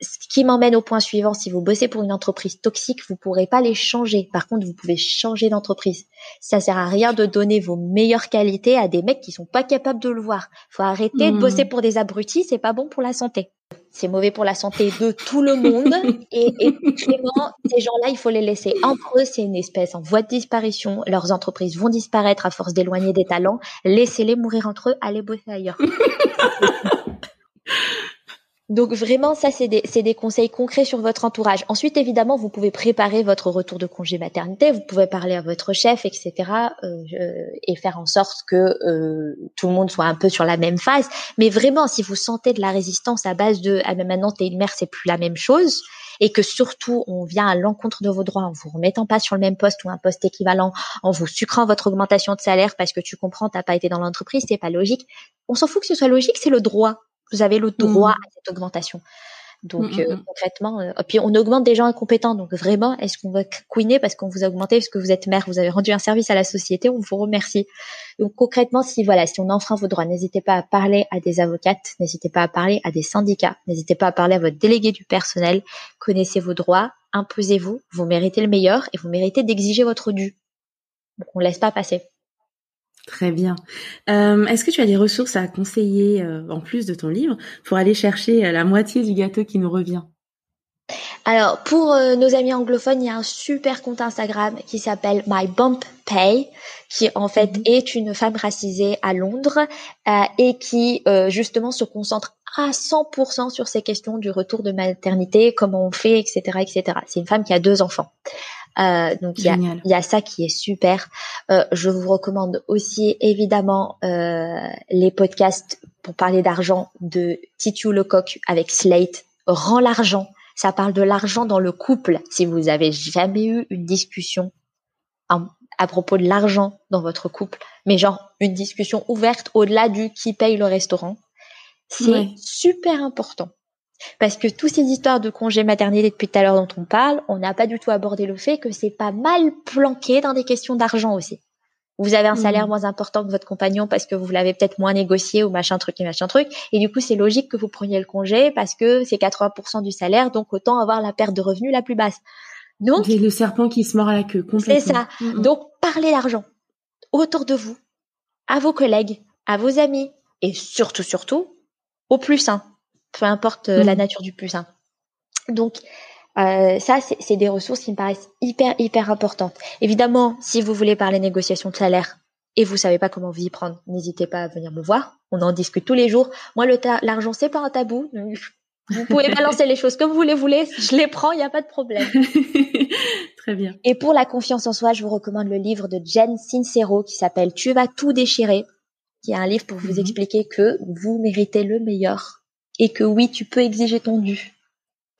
Ce qui m'emmène au point suivant, si vous bossez pour une entreprise toxique, vous pourrez pas les changer. Par contre, vous pouvez changer d'entreprise. Ça sert à rien de donner vos meilleures qualités à des mecs qui sont pas capables de le voir. Faut arrêter de mmh. bosser pour des abrutis, c'est pas bon pour la santé c'est mauvais pour la santé de tout le monde. Et, et vraiment, ces gens-là, il faut les laisser entre eux. C'est une espèce en voie de disparition. Leurs entreprises vont disparaître à force d'éloigner des talents. Laissez-les mourir entre eux. Allez bosser ailleurs. <laughs> Donc vraiment, ça, c'est des, des, conseils concrets sur votre entourage. Ensuite, évidemment, vous pouvez préparer votre retour de congé maternité, vous pouvez parler à votre chef, etc. Euh, et faire en sorte que euh, tout le monde soit un peu sur la même phase. Mais vraiment, si vous sentez de la résistance à base de « ah mais maintenant t'es une mère, c'est plus la même chose », et que surtout on vient à l'encontre de vos droits en vous remettant pas sur le même poste ou un poste équivalent, en vous sucrant votre augmentation de salaire parce que tu comprends, t'as pas été dans l'entreprise, c'est pas logique. On s'en fout que ce soit logique, c'est le droit. Vous avez le droit mmh. à cette augmentation. Donc mmh, euh, mmh, concrètement, euh, puis on augmente des gens incompétents. Donc vraiment, est-ce qu'on va couiner parce qu'on vous a augmenté parce que vous êtes mère, vous avez rendu un service à la société, on vous remercie. Donc concrètement, si voilà, si on enfreint vos droits, n'hésitez pas à parler à des avocates, n'hésitez pas à parler à des syndicats, n'hésitez pas à parler à votre délégué du personnel. Connaissez vos droits, imposez-vous, vous méritez le meilleur et vous méritez d'exiger votre dû. Donc on laisse pas passer. Très bien. Euh, est-ce que tu as des ressources à conseiller euh, en plus de ton livre pour aller chercher euh, la moitié du gâteau qui nous revient? Alors, pour nos amis anglophones, il y a un super compte Instagram qui s'appelle My Bump Pay, qui en fait mhm. est une femme racisée à Londres et qui justement se concentre à 100% sur ces questions du retour de maternité, comment on fait, etc., etc. C'est une femme qui a deux enfants. Euh, donc il y a, y a, ça qui est super. Euh, je vous recommande aussi évidemment euh, les podcasts pour parler d'argent de Titu Lecoq avec Slate. Rends l'argent. Ça parle de l'argent dans le couple. Si vous avez jamais eu une discussion à propos de l'argent dans votre couple, mais genre une discussion ouverte au-delà du qui paye le restaurant, c'est super important. Parce que toutes ces histoires de congé maternité depuis tout à l'heure dont on parle, on n'a pas du tout abordé le fait que c'est pas mal planqué dans des questions d'argent aussi. Vous avez un mmh. salaire moins important que votre compagnon parce que vous l'avez peut-être moins négocié ou machin truc et machin truc. Et du coup, c'est logique que vous preniez le congé parce que c'est 80% du salaire, donc autant avoir la perte de revenus la plus basse. Donc, c'est le serpent qui se mord à la queue. C'est ça. Mmh, mmh. Donc, parlez d'argent autour de vous, à vos collègues, à vos amis et surtout, surtout, au plus sain peu importe euh, la mm. nature du plus. Hein. Donc euh, ça, c'est des ressources qui me paraissent hyper hyper importantes. Évidemment, si vous voulez parler négociation de salaire et vous savez pas comment vous y prendre, n'hésitez pas à venir me voir. On en discute tous les jours. Moi, le l'argent c'est pas un tabou. Vous pouvez <laughs> balancer les choses comme vous les voulez. Je les prends, il n'y a pas de problème. <laughs> Très bien. Et pour la confiance en soi, je vous recommande le livre de Jen Sincero qui s'appelle Tu vas tout déchirer, qui est un livre pour vous mm-hmm. expliquer que vous méritez le meilleur et que oui, tu peux exiger ton dû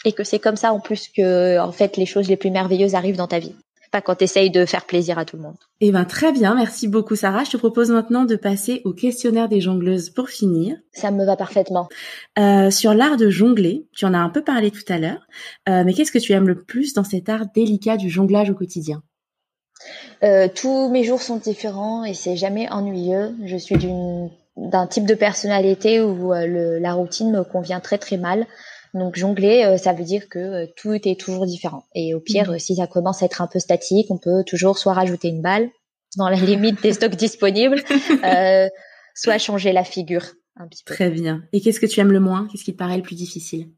et que c'est comme ça en plus que en fait les choses les plus merveilleuses arrivent dans ta vie. pas quand tu essayes de faire plaisir à tout le monde. Eh ben très bien, merci beaucoup Sarah. Je te propose maintenant de passer au questionnaire des jongleuses pour finir. Ça me va parfaitement. Euh, sur l'art de jongler, tu en as un peu parlé tout à l'heure, euh, mais qu'est-ce que tu aimes le plus dans cet art délicat du jonglage au quotidien? Euh, Tous mes jours sont différents et c'est jamais ennuyeux. Je suis d'une d'un type de personnalité où le, la routine me convient très très mal. Donc jongler, euh, ça veut dire que euh, tout est toujours différent. Et au pire, mmh. si ça commence à être un peu statique, on peut toujours soit rajouter une balle dans la <laughs> limite des stocks disponibles, <laughs> euh, soit changer la figure un petit peu. Très bien. Et qu'est-ce que tu aimes le moins? Qu'est-ce qui te paraît le plus difficile?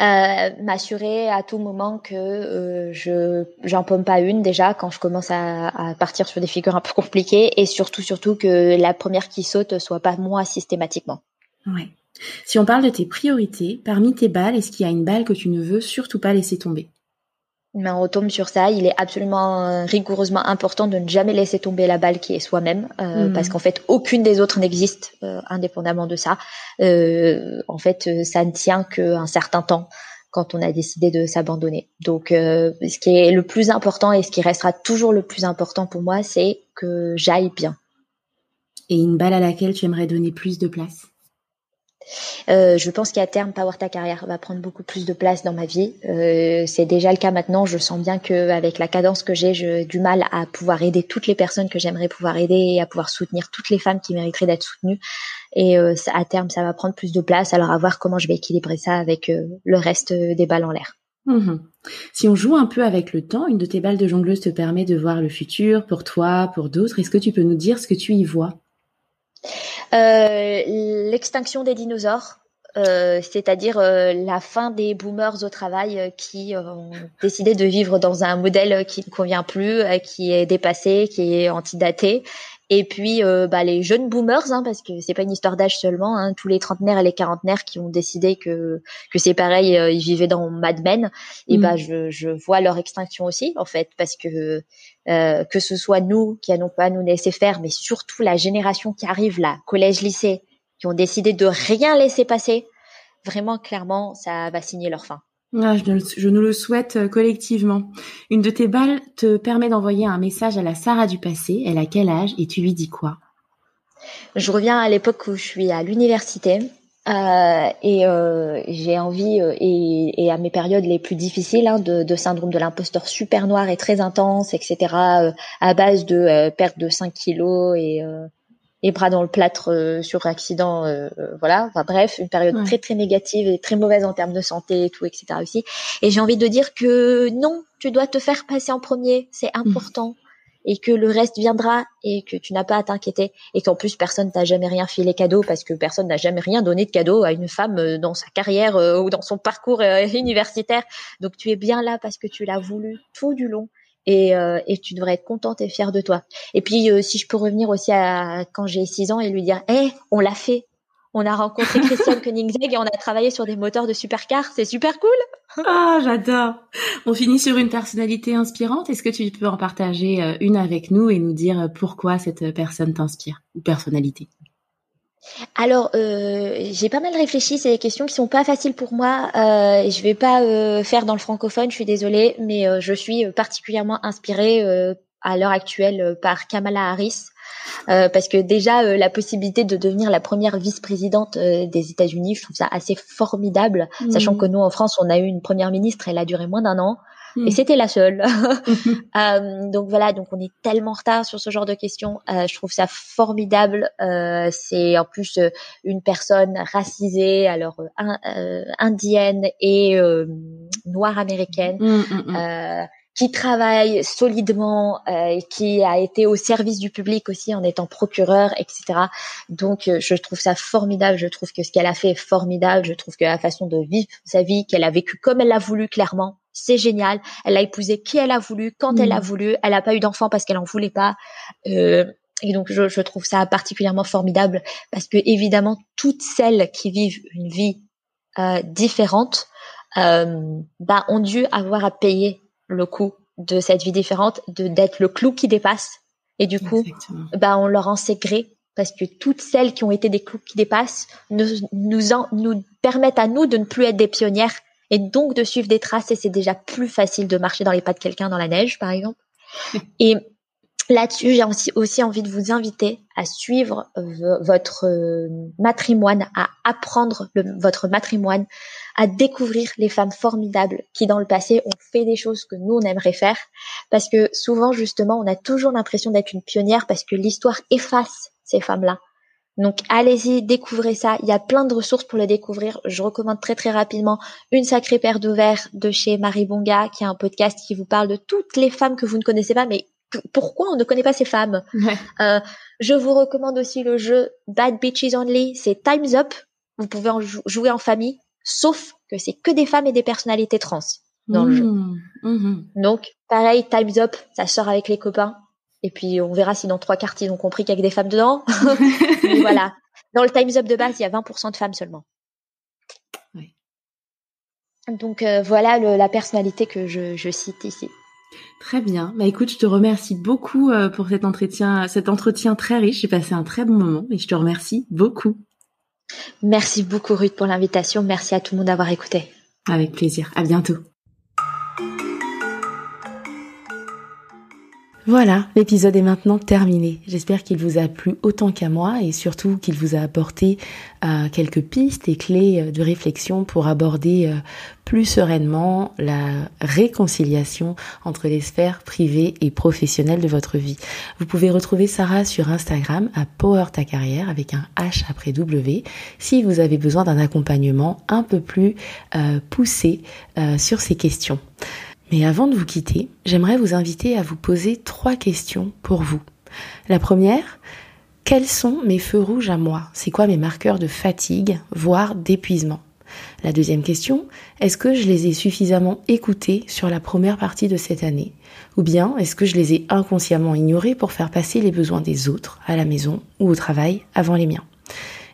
Euh, m'assurer à tout moment que euh, je j'en pomme pas une déjà quand je commence à, à, partir sur des figures un peu compliquées et surtout surtout que la première qui saute soit pas moi systématiquement. Ouais. Si on parle de tes priorités, parmi tes balles, est-ce qu'il y a une balle que tu ne veux surtout pas laisser tomber? Mais on retombe sur ça. Il est absolument euh, rigoureusement important de ne jamais laisser tomber la balle qui est soi-même, euh, mhm. parce qu'en fait, aucune des autres n'existe euh, indépendamment de ça. en fait, ça ne tient qu'un certain temps quand on a décidé de s'abandonner. Donc, ce qui est le plus important et ce qui restera toujours le plus important pour moi, c'est que j'aille bien. Et une balle à laquelle tu aimerais donner plus de place? Euh, je pense qu'à terme, Power Ta Carrière va prendre beaucoup plus de place dans ma vie. Euh, c'est déjà le cas maintenant. Je sens bien qu'avec la cadence que j'ai, j'ai du mal à pouvoir aider toutes les personnes que j'aimerais pouvoir aider et à pouvoir soutenir toutes les femmes qui mériteraient d'être soutenues. Et euh, à terme, ça va prendre plus de place. Alors à voir comment je vais équilibrer ça avec le reste des balles en l'air. Mmh si on joue un peu avec le temps, une de tes balles de jongleuse te permet de voir le futur pour toi, pour d'autres. Est-ce que tu peux nous dire ce que tu y vois? L'extinction des dinosaures. Euh, c'est-à-dire euh, la fin des boomers au travail qui ont décidé de vivre dans un modèle qui ne convient plus, qui est dépassé, qui est antidaté, et puis euh, bah, les jeunes boomers, hein, parce que c'est pas une histoire d'âge seulement, hein, tous les trentenaires et les quarantenaires qui ont décidé que que c'est pareil, euh, ils vivaient dans Mad Men, et bah mm. je, je vois leur extinction aussi en fait, parce que euh, que ce soit nous qui n'allons pas nous laisser faire, mais surtout la génération qui arrive là, collège-lycée, qui ont décidé de rien laisser passer, vraiment clairement ça va signer leur fin. Ah, je, nous le souhaite euh, collectivement. Une de tes balles te permet d'envoyer un message à la Sarah du passé. Elle a quel âge et tu lui dis quoi? Je reviens à l'époque où je suis à l'université. Euh, et euh, j'ai envie et, à mes périodes les plus difficiles hein, de, syndrome de l'imposteur super noir et très intense etc à base de perte de 5 kilos et et bras dans le plâtre euh, sur accident, euh, euh, voilà. Enfin bref, une période très très négative et très mauvaise en termes de santé et tout, etc. aussi. Et j'ai envie de dire que non, tu dois te faire passer en premier, c'est mmh. important. Et que le reste viendra et que tu n'as pas à t'inquiéter et qu'en plus personne t'a jamais rien filé cadeau parce que personne n'a jamais rien donné de cadeau à une femme dans sa carrière ou dans son parcours <laughs> universitaire. Donc tu es bien là parce que tu l'as voulu tout du long et, euh, et, tu devrais être contente et fière de toi. Et puis, euh, si je peux revenir aussi à quand j'ai 6 ans et lui dire, hé, on l'a fait. On a rencontré <laughs> Christian Koenigsegg et on a travaillé sur des moteurs de supercar. C'est super cool. Ah, j'adore. On finit sur une personnalité inspirante. Est-ce que tu peux en partager euh, une avec nous et nous dire pourquoi cette personne t'inspire ou personnalité? Alors, euh, j'ai pas mal réfléchi. C'est des questions qui sont pas faciles pour moi. Euh, je vais pas euh, faire dans le francophone. Je suis désolée, mais euh, je suis particulièrement inspirée à l'heure actuelle par Kamala Harris. parce que déjà la possibilité de devenir la première vice-présidente des États-Unis, je trouve ça assez formidable, sachant mmh. que nous en France on a eu une première ministre, elle a duré moins d'un an. Et hmm. c'était la seule. <laughs> <laughs> euh, donc voilà, donc on est tellement en retard sur ce genre de questions. Euh, je trouve ça formidable. Euh, c'est en plus une personne racisée, alors indienne et noire américaine. Hmm, hmm, qui travaille solidement, euh, qui a été au service du public aussi en étant procureur, etc. Donc, je trouve ça formidable. Je trouve que ce qu'elle a fait est formidable. Je trouve que la façon de vivre sa vie, qu'elle a vécu comme elle l'a voulu, clairement, c'est génial. Elle a épousé qui elle a voulu, quand elle a mm. voulu. Elle n'a pas eu d'enfant parce qu'elle en voulait pas. Euh, et donc je, je, trouve ça particulièrement formidable parce que évidemment toutes celles qui vivent une vie euh, différente euh, bah, ont dû avoir à payer le coût de cette vie différente, de d'être le clou qui dépasse. Et du coup, bah on leur en sait gré parce que toutes celles qui ont été des clous qui dépassent nous nous, en, nous permettent à nous de ne plus être des pionnières et donc de suivre des traces et c'est déjà plus facile de marcher dans les pas de quelqu'un dans la neige, par exemple. <laughs> Et là-dessus, j'ai aussi, aussi envie de vous inviter à suivre votre euh, matrimoine, à apprendre votre matrimoine, à découvrir les femmes formidables qui dans le passé ont fait des choses que nous on aimerait faire parce que souvent justement on a toujours l'impression d'être une pionnière parce que l'histoire efface ces femmes-là. Donc allez-y, découvrez ça. Il y a plein de ressources pour le découvrir. Je recommande très très rapidement Une sacrée paire d'ovaires de chez Marie Bonga, qui est un podcast qui vous parle de toutes les femmes que vous ne connaissez pas, mais pourquoi on ne connaît pas ces femmes? Euh, Je vous recommande aussi le jeu Bad Bitches Only, c'est Time's Up. Vous pouvez en jouer en famille sauf que c'est que des femmes et des personnalités trans dans le jeu. Mmh, mmh. Donc, pareil, Time's Up, ça sort avec les copains. Et puis, on verra si dans trois cartes, ils ont compris qu'il y a que des femmes dedans. <laughs> Mais voilà. Dans le Time's Up de base, il y a 20% de femmes seulement. Donc, euh, voilà la personnalité que je, je, cite ici. Très bien. Bah écoute, je te remercie beaucoup euh, pour cet entretien, cet entretien très riche. J'ai passé un très bon moment et je te remercie beaucoup. Merci beaucoup Ruth pour l'invitation. Merci à tout le monde d'avoir écouté. Avec plaisir. À bientôt. Voilà, l'épisode est maintenant terminé. J'espère qu'il vous a plu autant qu'à moi et surtout qu'il vous a apporté euh, quelques pistes et clés euh, de réflexion pour aborder euh, plus sereinement la réconciliation entre les sphères privées et professionnelles de votre vie. Vous pouvez retrouver Sarah sur Instagram à Power Ta Carrière avec un H après W si vous avez besoin d'un accompagnement un peu plus poussé sur ces questions. Mais avant de vous quitter, j'aimerais vous inviter à vous poser trois questions pour vous. La première, quels sont mes feux rouges à moi? C'est quoi mes marqueurs de fatigue, voire d'épuisement? La deuxième question, est-ce que je les ai suffisamment écoutés sur la première partie de cette année? Ou bien est-ce que je les ai inconsciemment ignorés pour faire passer les besoins des autres à la maison ou au travail avant les miens?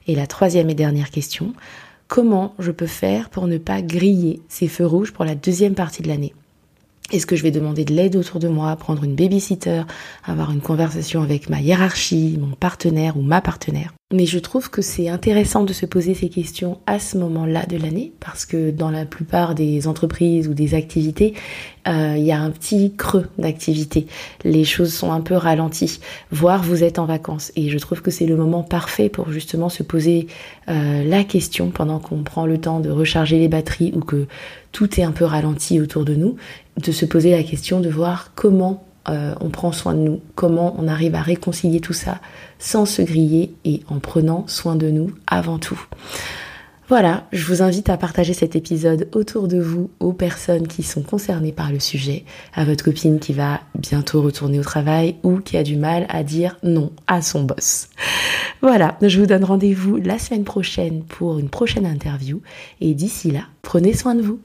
Et la troisième et dernière question, comment je peux faire pour ne pas griller ces feux rouges pour la deuxième partie de l'année? Est-ce que je vais demander de l'aide autour de moi, prendre une babysitter, avoir une conversation avec ma hiérarchie, mon partenaire ou ma partenaire? Mais je trouve que c'est intéressant de se poser ces questions à ce moment-là de l'année parce que dans la plupart des entreprises ou des activités, euh, il y a un petit creux d'activité. Les choses sont un peu ralenties, voire vous êtes en vacances. Et je trouve que c'est le moment parfait pour justement se poser euh, la question pendant qu'on prend le temps de recharger les batteries ou que tout est un peu ralenti autour de nous, de se poser la question de voir comment euh, on prend soin de nous, comment on arrive à réconcilier tout ça sans se griller et en prenant soin de nous avant tout. Voilà, je vous invite à partager cet épisode autour de vous aux personnes qui sont concernées par le sujet, à votre copine qui va bientôt retourner au travail ou qui a du mal à dire non à son boss. Voilà, je vous donne rendez-vous la semaine prochaine pour une prochaine interview et d'ici là, prenez soin de vous.